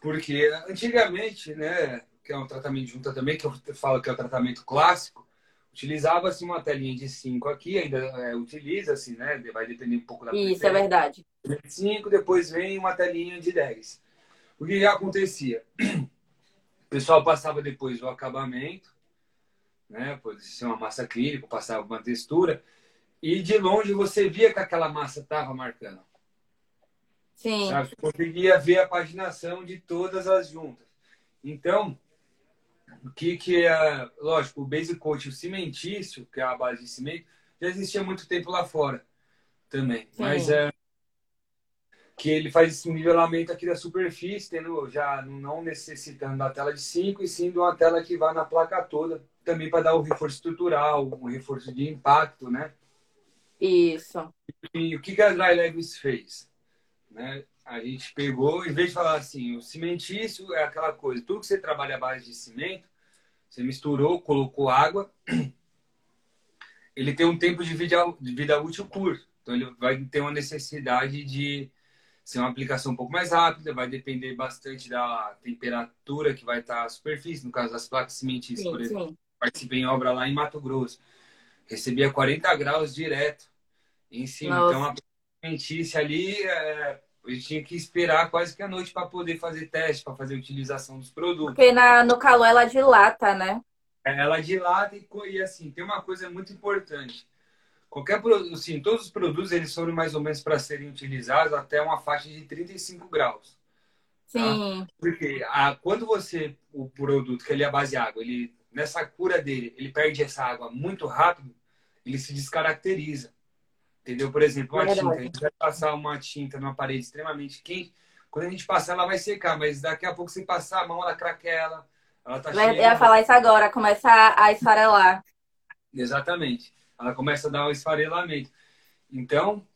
Porque antigamente, né, que é um tratamento de junta também, que eu falo que é o tratamento clássico, utilizava-se uma telinha de 5 aqui, ainda é, utiliza-se, né? Vai depender um pouco da Isso, é verdade. 5, depois vem uma telinha de 10. O que acontecia? O pessoal passava depois o acabamento, né? Pode ser uma massa acrílica, passava uma textura, e de longe você via que aquela massa estava marcando. Sim. Sabe? Você conseguia ver a paginação de todas as juntas. Então, o que, que é. Lógico, o base coat, o cimentício, que é a base de cimento, já existia há muito tempo lá fora também. Sim. Mas é. Que ele faz esse nivelamento aqui da superfície, tendo, já não necessitando da tela de 5, e sim de uma tela que vá na placa toda, também para dar o reforço estrutural, um reforço de impacto, né? Isso. E o que, que a Dry Levis fez? Né? A gente pegou, em vez de falar assim, o cimentício é aquela coisa, tudo que você trabalha à base de cimento, você misturou, colocou água, ele tem um tempo de vida, de vida útil curto. Então ele vai ter uma necessidade de ser uma aplicação um pouco mais rápida, vai depender bastante da temperatura que vai estar a superfície, no caso das placas cimentícias, sim, por exemplo. Sim. Participei em obra lá em Mato Grosso. Recebia 40 graus direto em cima. Nossa. Então a cimentícia ali é, a gente tinha que esperar quase que a noite para poder fazer teste, para fazer utilização dos produtos. Porque na, no calor ela dilata, né? É, ela dilata e, e assim, tem uma coisa muito importante. Qualquer assim, todos os produtos eles foram mais ou menos para serem utilizados até uma faixa de 35 graus. Tá? Sim. Tá? Porque a, quando você, o produto, que ele é base água, ele, nessa cura dele, ele perde essa água muito rápido, ele se descaracteriza. Entendeu? Por exemplo, uma é tinta. A gente vai passar uma tinta numa parede extremamente quente. Quando a gente passar, ela vai secar, mas daqui a pouco você passar a mão, ela craquela. Ela tá cheia. Eu ia falar isso agora, começa a esfarelar. Exatamente. Ela começa a dar o um esfarelamento. Então,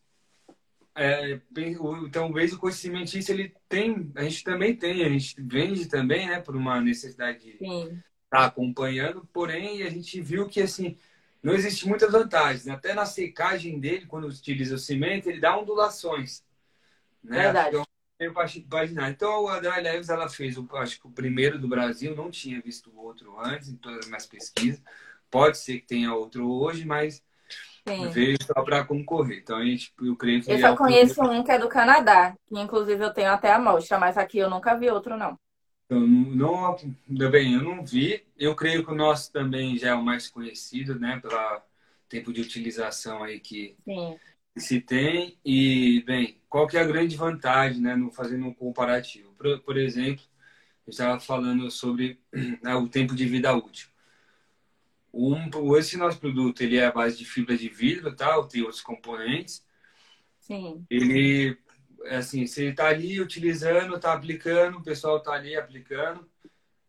é, então, o coach cimentício, ele tem, a gente também tem, a gente vende também, né, por uma necessidade de estar tá acompanhando, porém, a gente viu que, assim, não existe muitas vantagens. Né? Até na secagem dele, quando utiliza o cimento, ele dá ondulações. Né? Verdade. Então, então a Dry Leves ela fez, o, acho que o primeiro do Brasil, não tinha visto outro antes em todas as minhas pesquisas. Pode ser que tenha outro hoje, mas Sim. veio só para concorrer. Então a gente, eu creio que. Eu só é conheço um que é do Canadá, que inclusive eu tenho até a amostra, mas aqui eu nunca vi outro, não. Eu não, bem, eu não vi. Eu creio que o nosso também já é o mais conhecido, né? Pelo tempo de utilização aí que, se tem. E, bem, qual que é a grande vantagem, né? No, fazendo um comparativo. Por, por exemplo, eu estava falando sobre né, o tempo de vida útil. Um, esse nosso produto, ele é a base de fibra de vidro, tá? Tem outros componentes. Sim. Ele é assim, você está ali utilizando, está aplicando, o pessoal está ali aplicando,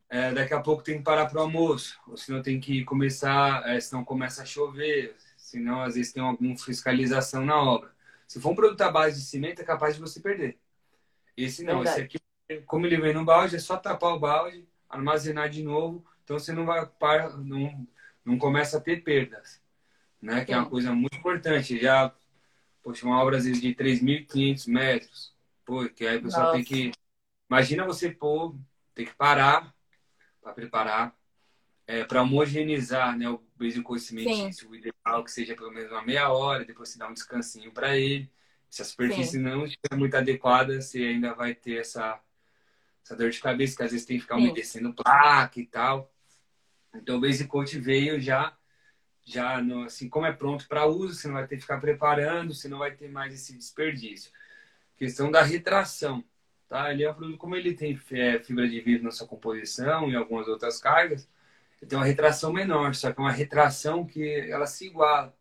é, daqui a pouco tem que parar para o almoço, ou senão tem que começar, é, senão começa a chover, senão às vezes tem alguma fiscalização na obra. Se for um produto à base de cimento, é capaz de você perder. Esse não, Verdade. esse aqui, como ele vem no balde, é só tapar o balde, armazenar de novo, então você não vai não, não começa a ter perdas, né? Que é uma coisa muito importante. Já Poxa, uma obra às vezes de 3.500 metros. Pô, que aí o pessoal Nossa. tem que. Imagina você pôr, tem que parar para preparar, é, para homogeneizar né, o basic cimentício. O ideal é que seja pelo menos uma meia hora, depois você dá um descansinho para ele. Se a superfície Sim. não estiver muito adequada, você ainda vai ter essa, essa dor de cabeça, que às vezes tem que ficar Sim. umedecendo placa e tal. Então o Base Coat veio já, já no, assim, como é pronto para uso, você não vai ter que ficar preparando, você não vai ter mais esse desperdício. Questão da retração, tá? Ele é um produto, como ele tem é, fibra de vidro na sua composição e algumas outras cargas, ele tem uma retração menor, só que é uma retração que ela se iguala.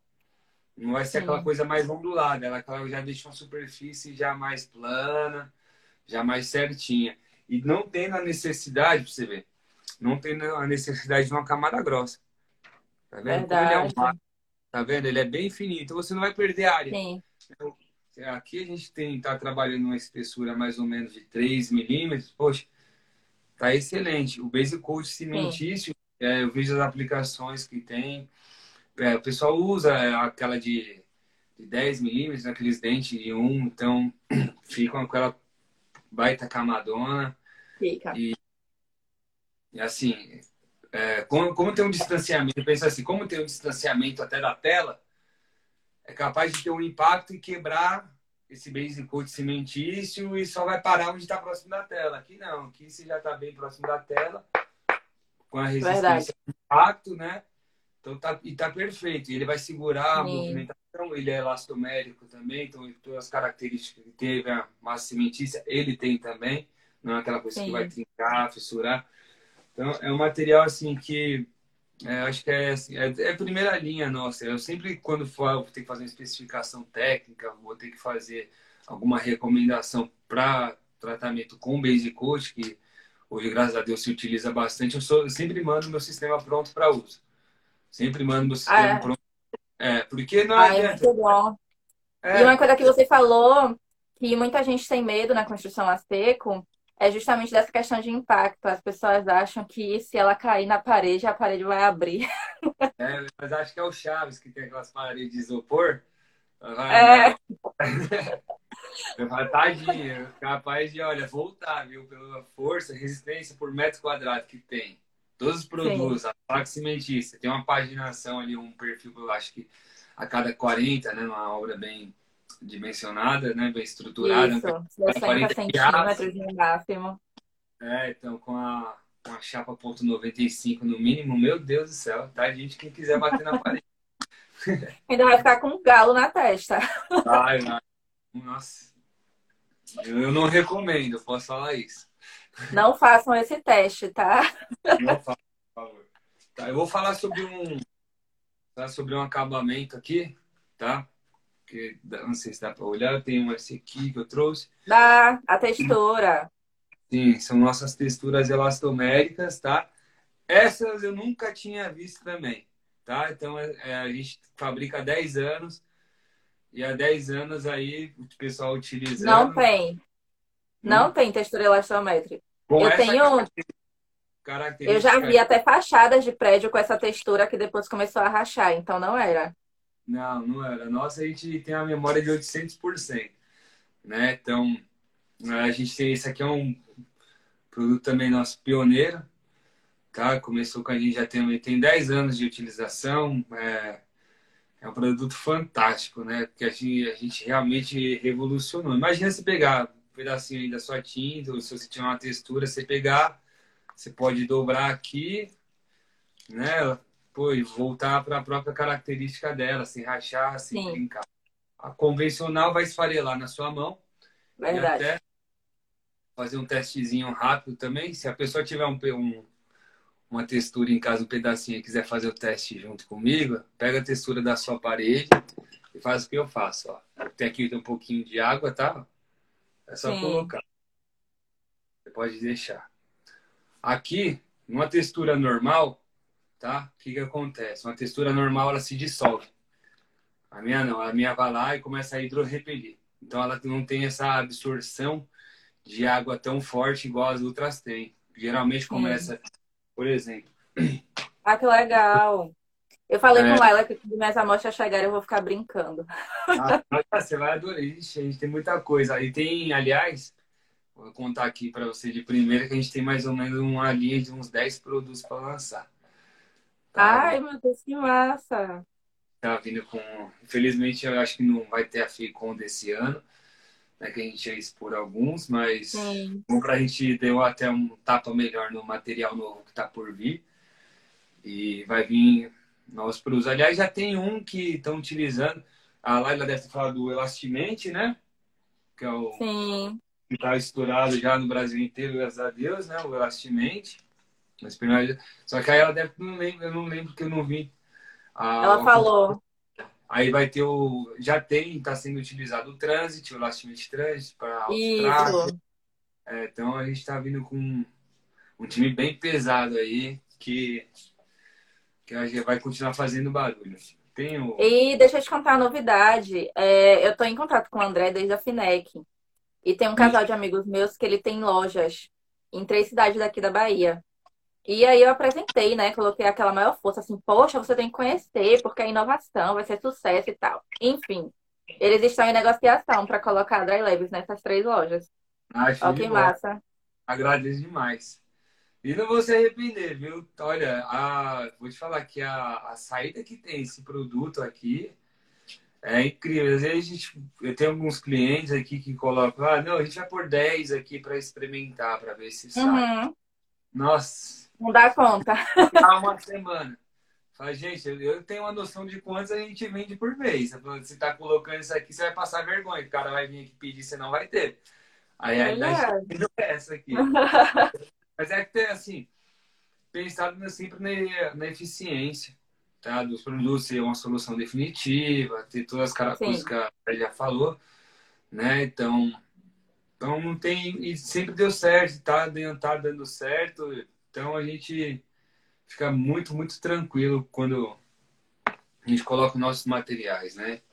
Não vai ser Sim. aquela coisa mais ondulada, ela, já deixa uma superfície já mais plana, já mais certinha. E não tendo a necessidade, pra você ver, não tendo a necessidade de uma camada grossa. Tá vendo? Como ele é um tá vendo? Ele é bem fininho, então você não vai perder área. Sim. Então, aqui a gente tem tá trabalhando uma espessura mais ou menos de 3 milímetros. Poxa, tá excelente. O Base Coat cimentício, é, eu vejo as aplicações que tem. É, o pessoal usa aquela de, de 10 milímetros, aqueles dentes de 1, então ficam com aquela baita camadona. Fica. E assim, é, como, como tem um distanciamento, pensa assim, como tem um distanciamento até da tela, é capaz de ter um impacto e quebrar esse base coat cimentício e só vai parar onde está próximo da tela. Aqui não, aqui você já está bem próximo da tela, com a resistência Verdade. ao impacto, né? Então tá, e tá perfeito. E ele vai segurar a movimentação, ele é elastomérico também, então todas as características que teve a massa cimentícia, ele tem também. Não é aquela coisa Sim. que vai trincar, fissurar. Então é um material assim que é, acho que é, assim, é, é, a primeira linha nossa. Eu sempre, quando for vou ter que fazer uma especificação técnica, vou ter que fazer alguma recomendação para tratamento com base coat, que hoje, graças a Deus, se utiliza bastante, eu, sou, eu sempre mando meu sistema pronto para uso. Sempre mando meu sistema ah, é? pronto. É, porque não ah, É muito bom. É. E uma coisa que você falou, que muita gente tem medo na construção a seco, é justamente dessa questão de impacto. As pessoas acham que se ela cair na parede, a parede vai abrir. É, mas acho que é o Chaves que tem aquelas paredes de isopor. Vai, é. Tadinha, capaz de, olha, voltar, viu? Pela força, resistência por metro quadrado que tem. Todos os produtos, Sim. a placa cimentícia, tem uma paginação ali, um perfil, eu acho que a cada 40, né? Uma obra bem dimensionada, né? Bem estruturada. Isso, 60 centímetros no máximo. É, então com a, com a chapa ponto .95 no mínimo, meu Deus do céu, tá, gente? Quem quiser bater na parede. Ainda vai ficar com um galo na testa. Vai. Nossa. Eu não recomendo, posso falar isso. Não façam esse teste, tá? Não façam, por favor. Tá, eu vou falar sobre um, tá, sobre um acabamento aqui, tá? Que não sei se dá para olhar, tem um esse aqui que eu trouxe. Dá, a textura. Sim, são nossas texturas elastoméricas, tá? Essas eu nunca tinha visto também, tá? Então é, é a gente fabrica há 10 anos e há 10 anos aí o pessoal utilizando. Não tem. Não hum. tem textura elastométrica. Com eu tenho. Eu já vi até fachadas de prédio com essa textura que depois começou a rachar, então não era. Não, não era. Nossa, a gente tem a memória de 800%, né? Então, a gente tem esse aqui é um produto também nosso pioneiro, tá? Começou com a gente já tem tem 10 anos de utilização, é, é um produto fantástico, né? Porque a gente, a gente realmente revolucionou. Imagina se pegar pedacinho aí da sua tinta, ou se você tiver uma textura, você pegar, você pode dobrar aqui, né? E voltar para a própria característica dela, sem rachar, sem Sim. brincar. A convencional vai esfarelar na sua mão. Verdade. Até fazer um testezinho rápido também. Se a pessoa tiver um, um, uma textura em casa, um pedacinho, e quiser fazer o teste junto comigo, pega a textura da sua parede e faz o que eu faço. Ó. Tem aqui um pouquinho de água, tá? É só Sim. colocar. Você pode deixar. Aqui, numa textura normal, tá? O que, que acontece? Uma textura normal, ela se dissolve. A minha não. A minha vai lá e começa a hidrorrepelir. Então, ela não tem essa absorção de água tão forte igual as outras têm. Geralmente começa, por exemplo. Ah, que legal! Eu falei é. com Laila que quando minhas amostras chegarem eu vou ficar brincando. Ah, você vai adorar. Ixi, a gente tem muita coisa. E tem, aliás, vou contar aqui para você de primeira que a gente tem mais ou menos uma linha de uns 10 produtos para lançar. Tá? Ai, meu Deus, que massa! Tá vindo com. Infelizmente, eu acho que não vai ter a FICOM desse ano, né? Que a gente ia expor alguns, mas Sim. bom para a gente deu até um tapa melhor no material novo que está por vir. E vai vir novos produtos. Aliás, já tem um que estão utilizando. A Laila deve ter falado do Elastimente, né? Que é o Sim. que está estourado já no Brasil inteiro, graças a Deus, né? O Elastimente. Só que aí ela deve. Não lembro, eu não lembro que eu não vi. A, ela falou. Aí vai ter o. Já tem, está sendo utilizado o Transit, o Elastimente Transit para. É, então a gente está vindo com um time bem pesado aí que, que a gente vai continuar fazendo barulho. Tenho... E deixa eu te contar a novidade. É, eu estou em contato com o André desde a FINEC. E tem um casal de amigos meus que ele tem lojas em três cidades daqui da Bahia. E aí eu apresentei, né? Coloquei aquela maior força, assim, poxa, você tem que conhecer, porque é inovação, vai ser sucesso e tal. Enfim, eles estão em negociação para colocar a Dry Labs nessas três lojas. Acho que massa. Agradeço demais. E não vou se arrepender, viu? Olha, a, vou te falar que a, a saída que tem esse produto aqui é incrível. Às vezes a gente, eu tenho alguns clientes aqui que colocam, ah, não, a gente vai por 10 aqui para experimentar, para ver se sai. Uhum. Nossa. Não dá conta. Há uma semana. Fala, gente, eu tenho uma noção de quantos a gente vende por vez. Você está colocando isso aqui, você vai passar vergonha. O cara vai vir aqui pedir, você não vai ter. A realidade não é essa aqui. Mas é que tem, assim, pensado sempre na, na eficiência tá? dos produtos, ser uma solução definitiva, ter todas as características que a já falou, né? Então, então não tem. E sempre deu certo, tá, tá dando certo. Então a gente fica muito, muito tranquilo quando a gente coloca nossos materiais, né?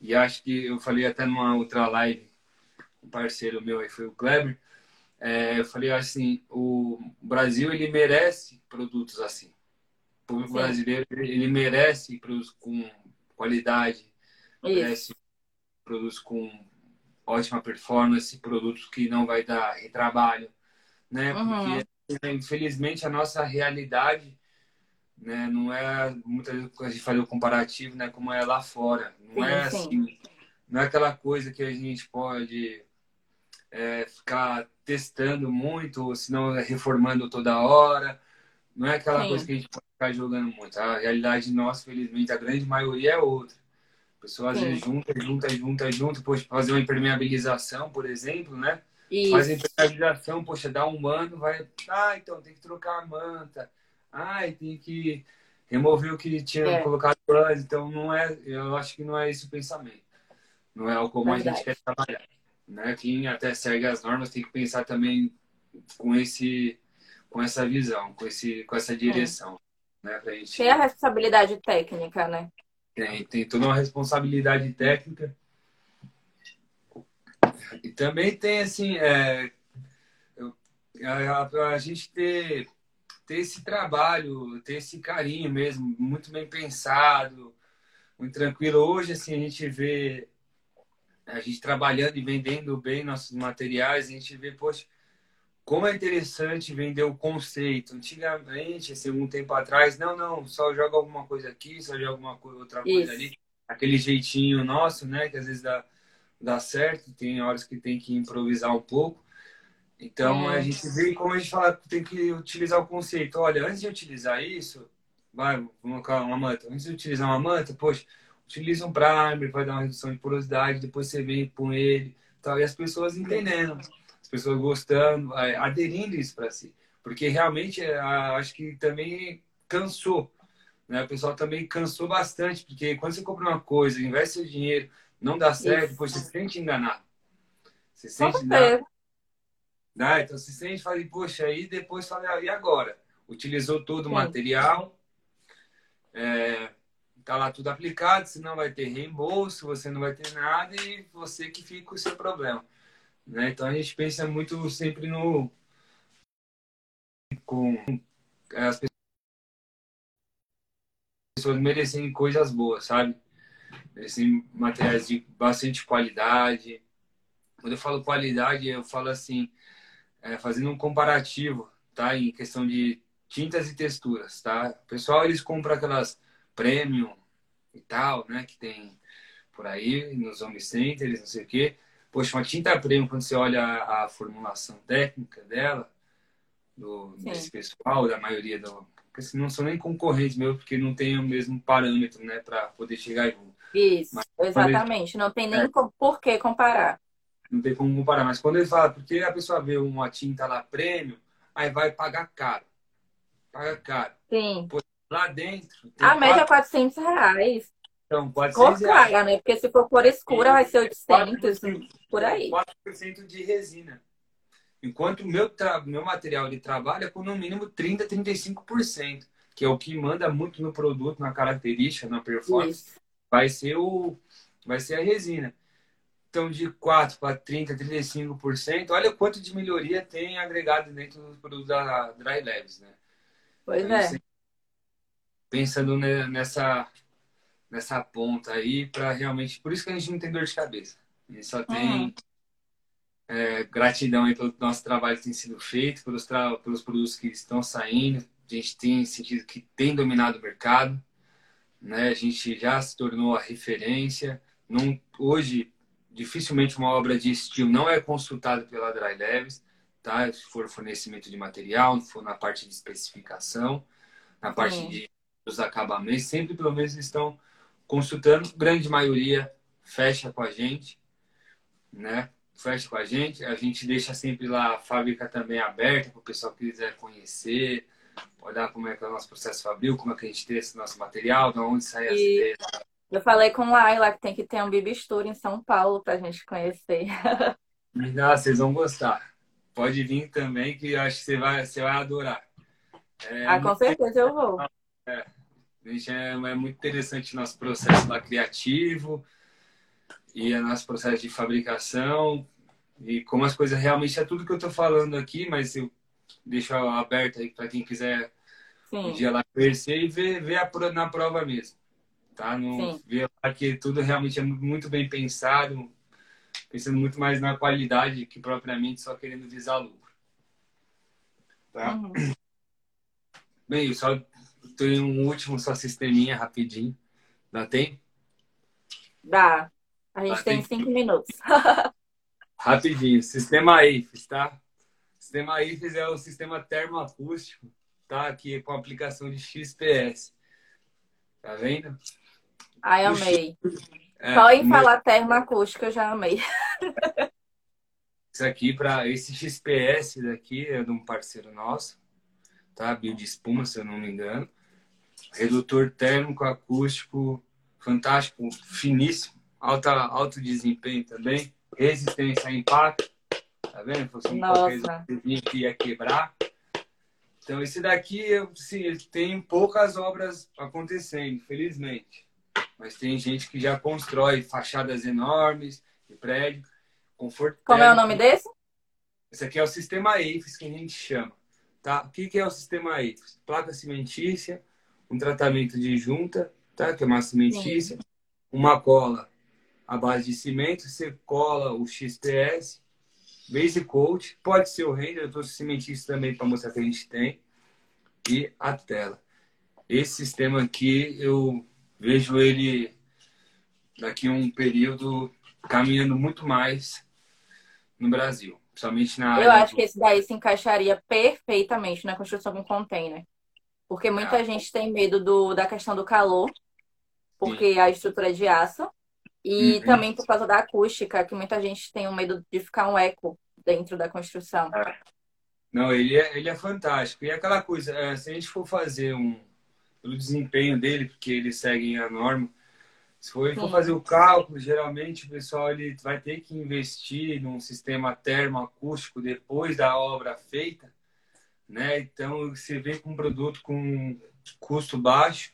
E acho que eu falei até numa outra live um parceiro meu aí foi o Kleber, é, eu falei assim, o Brasil ele merece produtos assim. O público Sim. brasileiro ele merece produtos com qualidade, Isso. merece produtos com ótima performance, produtos que não vai dar retrabalho, né? Uhum. Porque infelizmente a nossa realidade né, não é muitas vezes a gente faz o comparativo, né, como é lá fora. Não sim, é assim, sim. não é aquela coisa que a gente pode é, ficar testando muito, ou se não reformando toda hora. Não é aquela Sim. coisa que a gente pode ficar jogando muito. A realidade nossa, felizmente, a grande maioria é outra. A pessoa às vezes junta, junta, junta, junta, poxa, fazer uma impermeabilização, por exemplo, né? Isso. Faz a impermeabilização, poxa, dá um ano, vai. Ah, então tem que trocar a manta. Ah, tem que remover o que tinha é. colocado antes. Então, não é, eu acho que não é esse o pensamento. Não é como Verdade. a gente quer trabalhar né? Quem até segue as normas tem que pensar também com esse com essa visão, com esse com essa direção, é. né? Pra gente... Tem a responsabilidade técnica, né? Tem, tem toda uma responsabilidade técnica. E também tem assim, é, a, a, gente ter, ter esse trabalho, ter esse carinho mesmo, muito bem pensado, muito tranquilo. Hoje, assim, a gente vê a gente trabalhando e vendendo bem nossos materiais, a gente vê, poxa, como é interessante vender o conceito. Antigamente, assim, um tempo atrás, não, não, só joga alguma coisa aqui, só joga alguma coisa, outra coisa ali. Aquele jeitinho nosso, né, que às vezes dá, dá certo, tem horas que tem que improvisar um pouco. Então, é. a gente vê como a gente fala, tem que utilizar o conceito. Olha, antes de utilizar isso, vai, vamos colocar uma manta. Antes de utilizar uma manta, poxa, utiliza um primer, vai dar uma redução de porosidade, depois você vem com ele, tal, e as pessoas entendendo, as pessoas gostando, aderindo isso para si. Porque realmente é, acho que também cansou. Né? O pessoal também cansou bastante, porque quando você compra uma coisa, investe seu dinheiro, não dá certo, depois você se sente enganado. Você se sente enganado. Né? Então você se sente fala, poxa, aí depois fala, e agora? Utilizou todo o material, é, tá lá tudo aplicado, senão vai ter reembolso, você não vai ter nada e você que fica com o seu problema. Né? Então a gente pensa muito sempre no com as pessoas merecem coisas boas, sabe? Merecem materiais de bastante qualidade. Quando eu falo qualidade, eu falo assim, é, fazendo um comparativo, tá? Em questão de tintas e texturas, tá? O pessoal, eles compram aquelas premium e tal, né? Que tem por aí nos home centers, não sei o quê. Poxa, uma tinta premium, quando você olha a, a formulação técnica dela, do, desse pessoal, da maioria do. Porque não são nem concorrentes meus, porque não tem o mesmo parâmetro, né, para poder chegar junto. Isso, Mas, exatamente. Não tem nem é, por que comparar. Não tem como comparar. Mas quando ele fala, porque a pessoa vê uma tinta lá prêmio, aí vai pagar caro. Paga caro. Sim. Pô, lá dentro. A média é 400 reais. Então, pode Cor ser. clara, né? Porque se for cor escura, vai ser 800, por aí. 4% de resina. Enquanto o meu, meu material de trabalho é com no mínimo 30%, 35%, que é o que manda muito no produto, na característica, na performance, Isso. Vai ser o vai ser a resina. Então, de 4 para 30%, 35%, olha quanto de melhoria tem agregado dentro do produto da Dry Labs, né? Pois então, é. Pensando nessa, nessa ponta aí, para realmente. Por isso que a gente não tem dor de cabeça. A gente só tem. Uhum é, gratidão aí pelo nosso trabalho que tem sido feito, pelos, pelos produtos que estão saindo. A gente tem sentido que tem dominado o mercado, né? A gente já se tornou a referência. Não, hoje, dificilmente uma obra de estilo não é consultada pela Dry Leves, tá? Se for fornecimento de material, se for na parte de especificação, na parte Sim. de dos acabamentos, sempre pelo menos estão consultando. Grande maioria fecha com a gente, né? fecha com a gente. A gente deixa sempre lá a fábrica também aberta para o pessoal que quiser conhecer, olhar como é que é o nosso processo fabril, como é que a gente tem esse nosso material, de onde sai as e... ideias. Eu falei com Laila que tem que ter um Bibistur em São Paulo para a gente conhecer. Ah, vocês vão gostar. Pode vir também, que eu acho que você vai, você vai adorar. É ah, com certeza eu vou. É, gente, é, é muito interessante o nosso processo lá criativo e o nosso processo de fabricação e como as coisas realmente é tudo que eu estou falando aqui, mas eu deixo aberto aí para quem quiser Sim. um dia lá conhecer e ver, ver a, na prova mesmo. Tá? Não, ver lá que tudo realmente é muito bem pensado, pensando muito mais na qualidade que propriamente só querendo visar lucro. Tá? Uhum. Bem, eu só tenho um último só sisteminha rapidinho. Dá tempo? Dá. A gente tem cinco minutos. Rapidinho. Sistema IFES, tá? Sistema IFES é o sistema termoacústico, tá? Aqui com aplicação de XPS. Tá vendo? Ai, amei. É, Só em falar termoacústico eu já amei. Isso aqui, para esse XPS daqui, é de um parceiro nosso, tá? Bio de espuma, se eu não me engano. Redutor térmico acústico fantástico, finíssimo alta, alto desempenho também, resistência a impacto, tá vendo? Fosse um Nossa. que ia quebrar. Então, esse daqui, sim, tem poucas obras acontecendo, infelizmente. Mas tem gente que já constrói fachadas enormes de prédio, conforto. Como é o nome desse? Esse aqui é o sistema EIFES que a gente chama. Tá? O que, que é o sistema EIFES? Placa cimentícia, um tratamento de junta, tá? que é uma cimentícia, Sim. uma cola a base de cimento, você cola o XPS, base coat, pode ser o render, eu trouxe cimentista também para mostrar que a gente tem, e a tela. Esse sistema aqui, eu vejo ele daqui a um período caminhando muito mais no Brasil, principalmente na Eu acho do... que esse daí se encaixaria perfeitamente na construção de um container. Porque muita ah, gente tem medo do, da questão do calor, porque sim. a estrutura é de aço. E uhum. também por causa da acústica, que muita gente tem um medo de ficar um eco dentro da construção. É. Não, ele é, ele é fantástico. E aquela coisa, é, se a gente for fazer um. pelo desempenho dele, porque eles seguem a norma, se for, for fazer o cálculo, geralmente o pessoal ele vai ter que investir num sistema termoacústico depois da obra feita. Né? Então, você vem com um produto com custo baixo,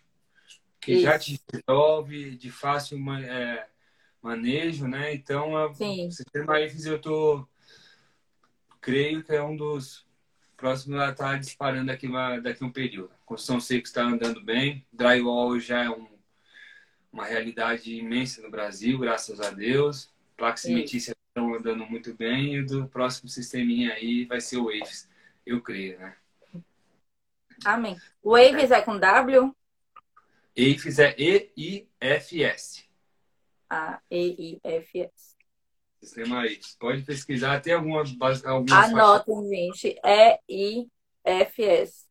que Isso. já te resolve de fácil é, manejo, né? Então, a, o sistema IFES eu tô, creio que é um dos próximos a estar tá disparando daqui, daqui um período. A construção seca está andando bem, drywall já é um, uma realidade imensa no Brasil, graças a Deus. Placas cimentícias estão andando muito bem e do próximo sisteminha aí vai ser o Waves, eu creio, né? Amém. O Waves é com W? Waves é E-I-F-S. A-E-I-F-S. Sistema aí. Pode pesquisar. Tem alguma. alguma Anotem, gente. E-I-F-S. FS.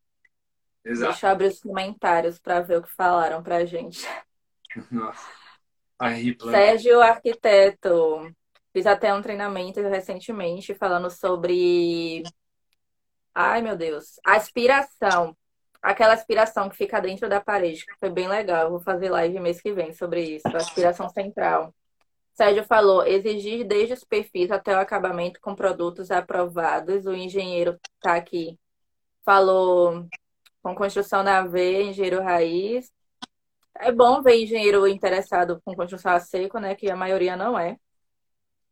Exato. Deixa eu abrir os comentários para ver o que falaram pra gente. Nossa. Sérgio Arquiteto. Fiz até um treinamento recentemente falando sobre. Ai, meu Deus. Aspiração. Aquela aspiração que fica dentro da parede. Foi bem legal. Eu vou fazer live mês que vem sobre isso. Aspiração central. Sérgio falou: exigir desde os perfis até o acabamento com produtos aprovados. O engenheiro tá aqui. Falou com construção na V, engenheiro raiz. É bom ver engenheiro interessado com construção a seco, né? Que a maioria não é.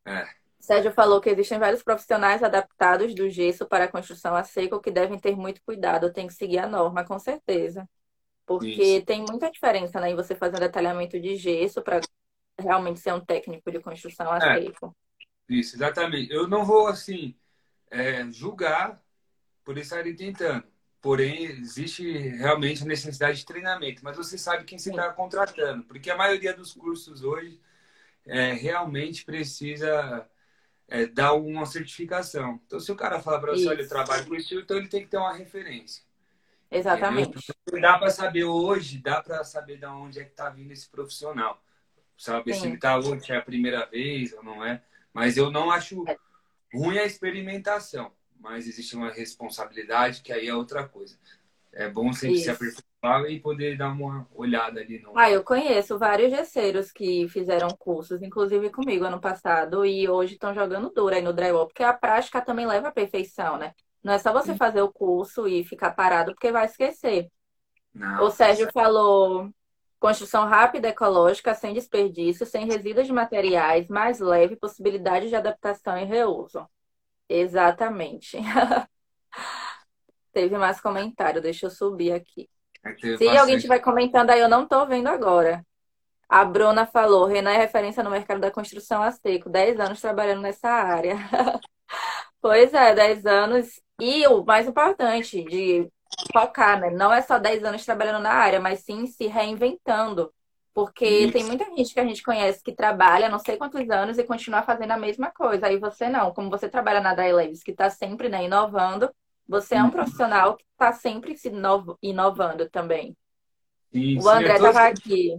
É. Sérgio falou que existem vários profissionais adaptados do gesso para a construção a seco que devem ter muito cuidado, tem que seguir a norma, com certeza. Porque Isso. tem muita diferença, né, em você fazer um detalhamento de gesso para realmente ser um técnico de construção a É. seco. Isso, exatamente. Eu não vou, assim, é, julgar por estarem tentando. Porém, existe realmente a necessidade de treinamento. Mas você sabe quem você está contratando. Porque a maioria dos cursos hoje é, realmente precisa é, dar uma certificação. Então, se o cara fala para você, Isso. olha, eu trabalho com isso, então ele tem que ter uma referência. Exatamente. Entendeu? Dá para saber hoje, dá para saber de onde é que está vindo esse profissional. Saber se Sim. ele está hoje é a primeira vez ou não é. Mas eu não acho ruim a experimentação. Mas existe uma responsabilidade que aí é outra coisa. É bom sempre se Isso. E poder dar uma olhada ali no. Ah, eu conheço vários gesseiros que fizeram cursos, inclusive comigo ano passado, e hoje estão jogando duro aí no drywall, porque a prática também leva à perfeição, né? Não é só você fazer o curso e ficar parado, porque vai esquecer. Não, O Sérgio falou construção rápida, ecológica, sem desperdício, sem resíduos de materiais, mais leve, possibilidade de adaptação e reuso. Exatamente. Teve mais comentário, deixa eu subir aqui. Se bastante. alguém estiver comentando aí, eu não tô vendo agora. A Bruna falou, Renan é referência no mercado da construção a seco, 10 anos trabalhando nessa área. Pois é, 10 anos. E o mais importante, de focar, né? Não é só 10 anos trabalhando na área, mas sim se reinventando. Porque Isso. tem muita gente que a gente conhece que trabalha não sei quantos anos e continua fazendo a mesma coisa. Aí você não. Como você trabalha na Dry Labs, que está sempre, né, inovando, você é um profissional que está sempre se inovando também. O André estava aqui.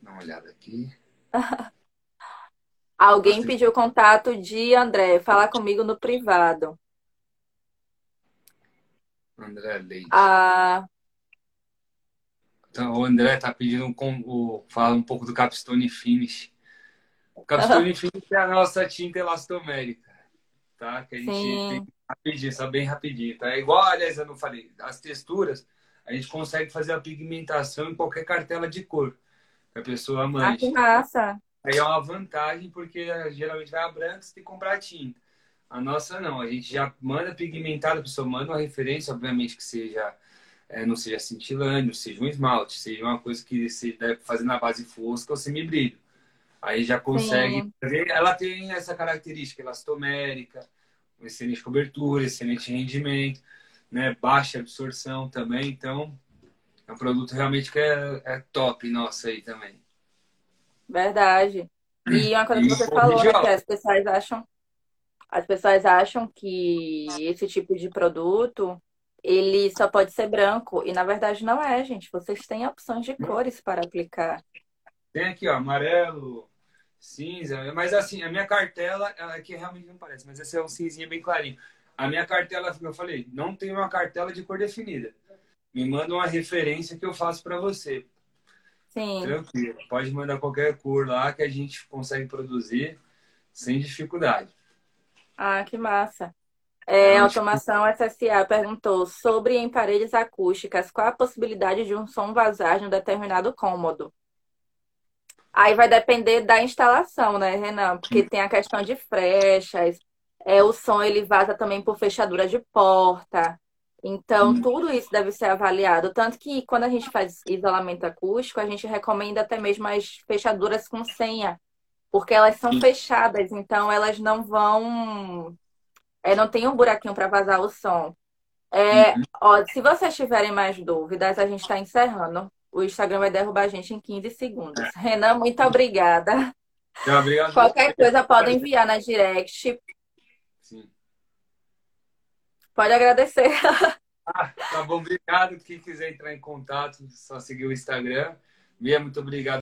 Dá uma olhada aqui. Alguém pediu contato de André, falar comigo no privado. André Leite. Ah, Então, o André tá pedindo um, o, fala um pouco do Capstone Finish. O Capstone Finish é a nossa tinta elastomérica, tá? Que a gente Sim. tem rapidinho, só bem rapidinho. Tá? É igual, aliás, eu não falei, as texturas, a gente consegue fazer a pigmentação em qualquer cartela de cor que a pessoa ah, mande. que massa. Aí é uma vantagem, porque eh, geralmente vai a branca, você tem que comprar tinta. A nossa não, a gente já manda pigmentada, a pessoa manda uma referência, obviamente que seja, eh, não seja cintilante, não seja um esmalte, seja uma coisa que você deve fazer na base fosca ou semibrilho. Aí já consegue Sim. fazer. Ela tem essa característica elastomérica, excelente cobertura, excelente rendimento, né? baixa absorção também, então é um produto realmente que é, é top nosso aí também. Verdade. E uma coisa que você falou, né, que as pessoas acham, as pessoas acham que esse tipo de produto ele só pode ser branco e na verdade não é, gente. Vocês têm opções de cores para aplicar. Tem aqui, ó, amarelo, cinza, mas assim, a minha cartela, ela aqui realmente não parece, mas esse é um cinzinha bem clarinho. A minha cartela, eu falei, não tem uma cartela de cor definida. Me manda uma referência que eu faço para você. Sim. Tranquilo. Pode mandar qualquer cor lá que a gente consegue produzir sem dificuldade. Ah, que massa. É, acho Automação SSA perguntou sobre em paredes acústicas, qual a possibilidade de um som vazar em um determinado cômodo? Aí vai depender da instalação, né, Renan? Porque tem a questão de frechas, é, o som ele vaza também por fechadura de porta. Então, Hum. tudo isso deve ser avaliado. Tanto que quando a gente faz isolamento acústico, a gente recomenda até mesmo as fechaduras com senha, porque elas são Sim. fechadas, então elas não vão. É, não tem um buraquinho para vazar o som. É, Uhum. ó, se vocês tiverem mais dúvidas, a gente está encerrando o Instagram vai derrubar a gente em 15 segundos. É. Renan, muito obrigada. Obrigado. Qualquer coisa pode enviar na direct. Sim. Pode agradecer. Ah, tá bom, obrigado. Quem quiser entrar em contato, só seguir o Instagram. Mia, muito obrigado.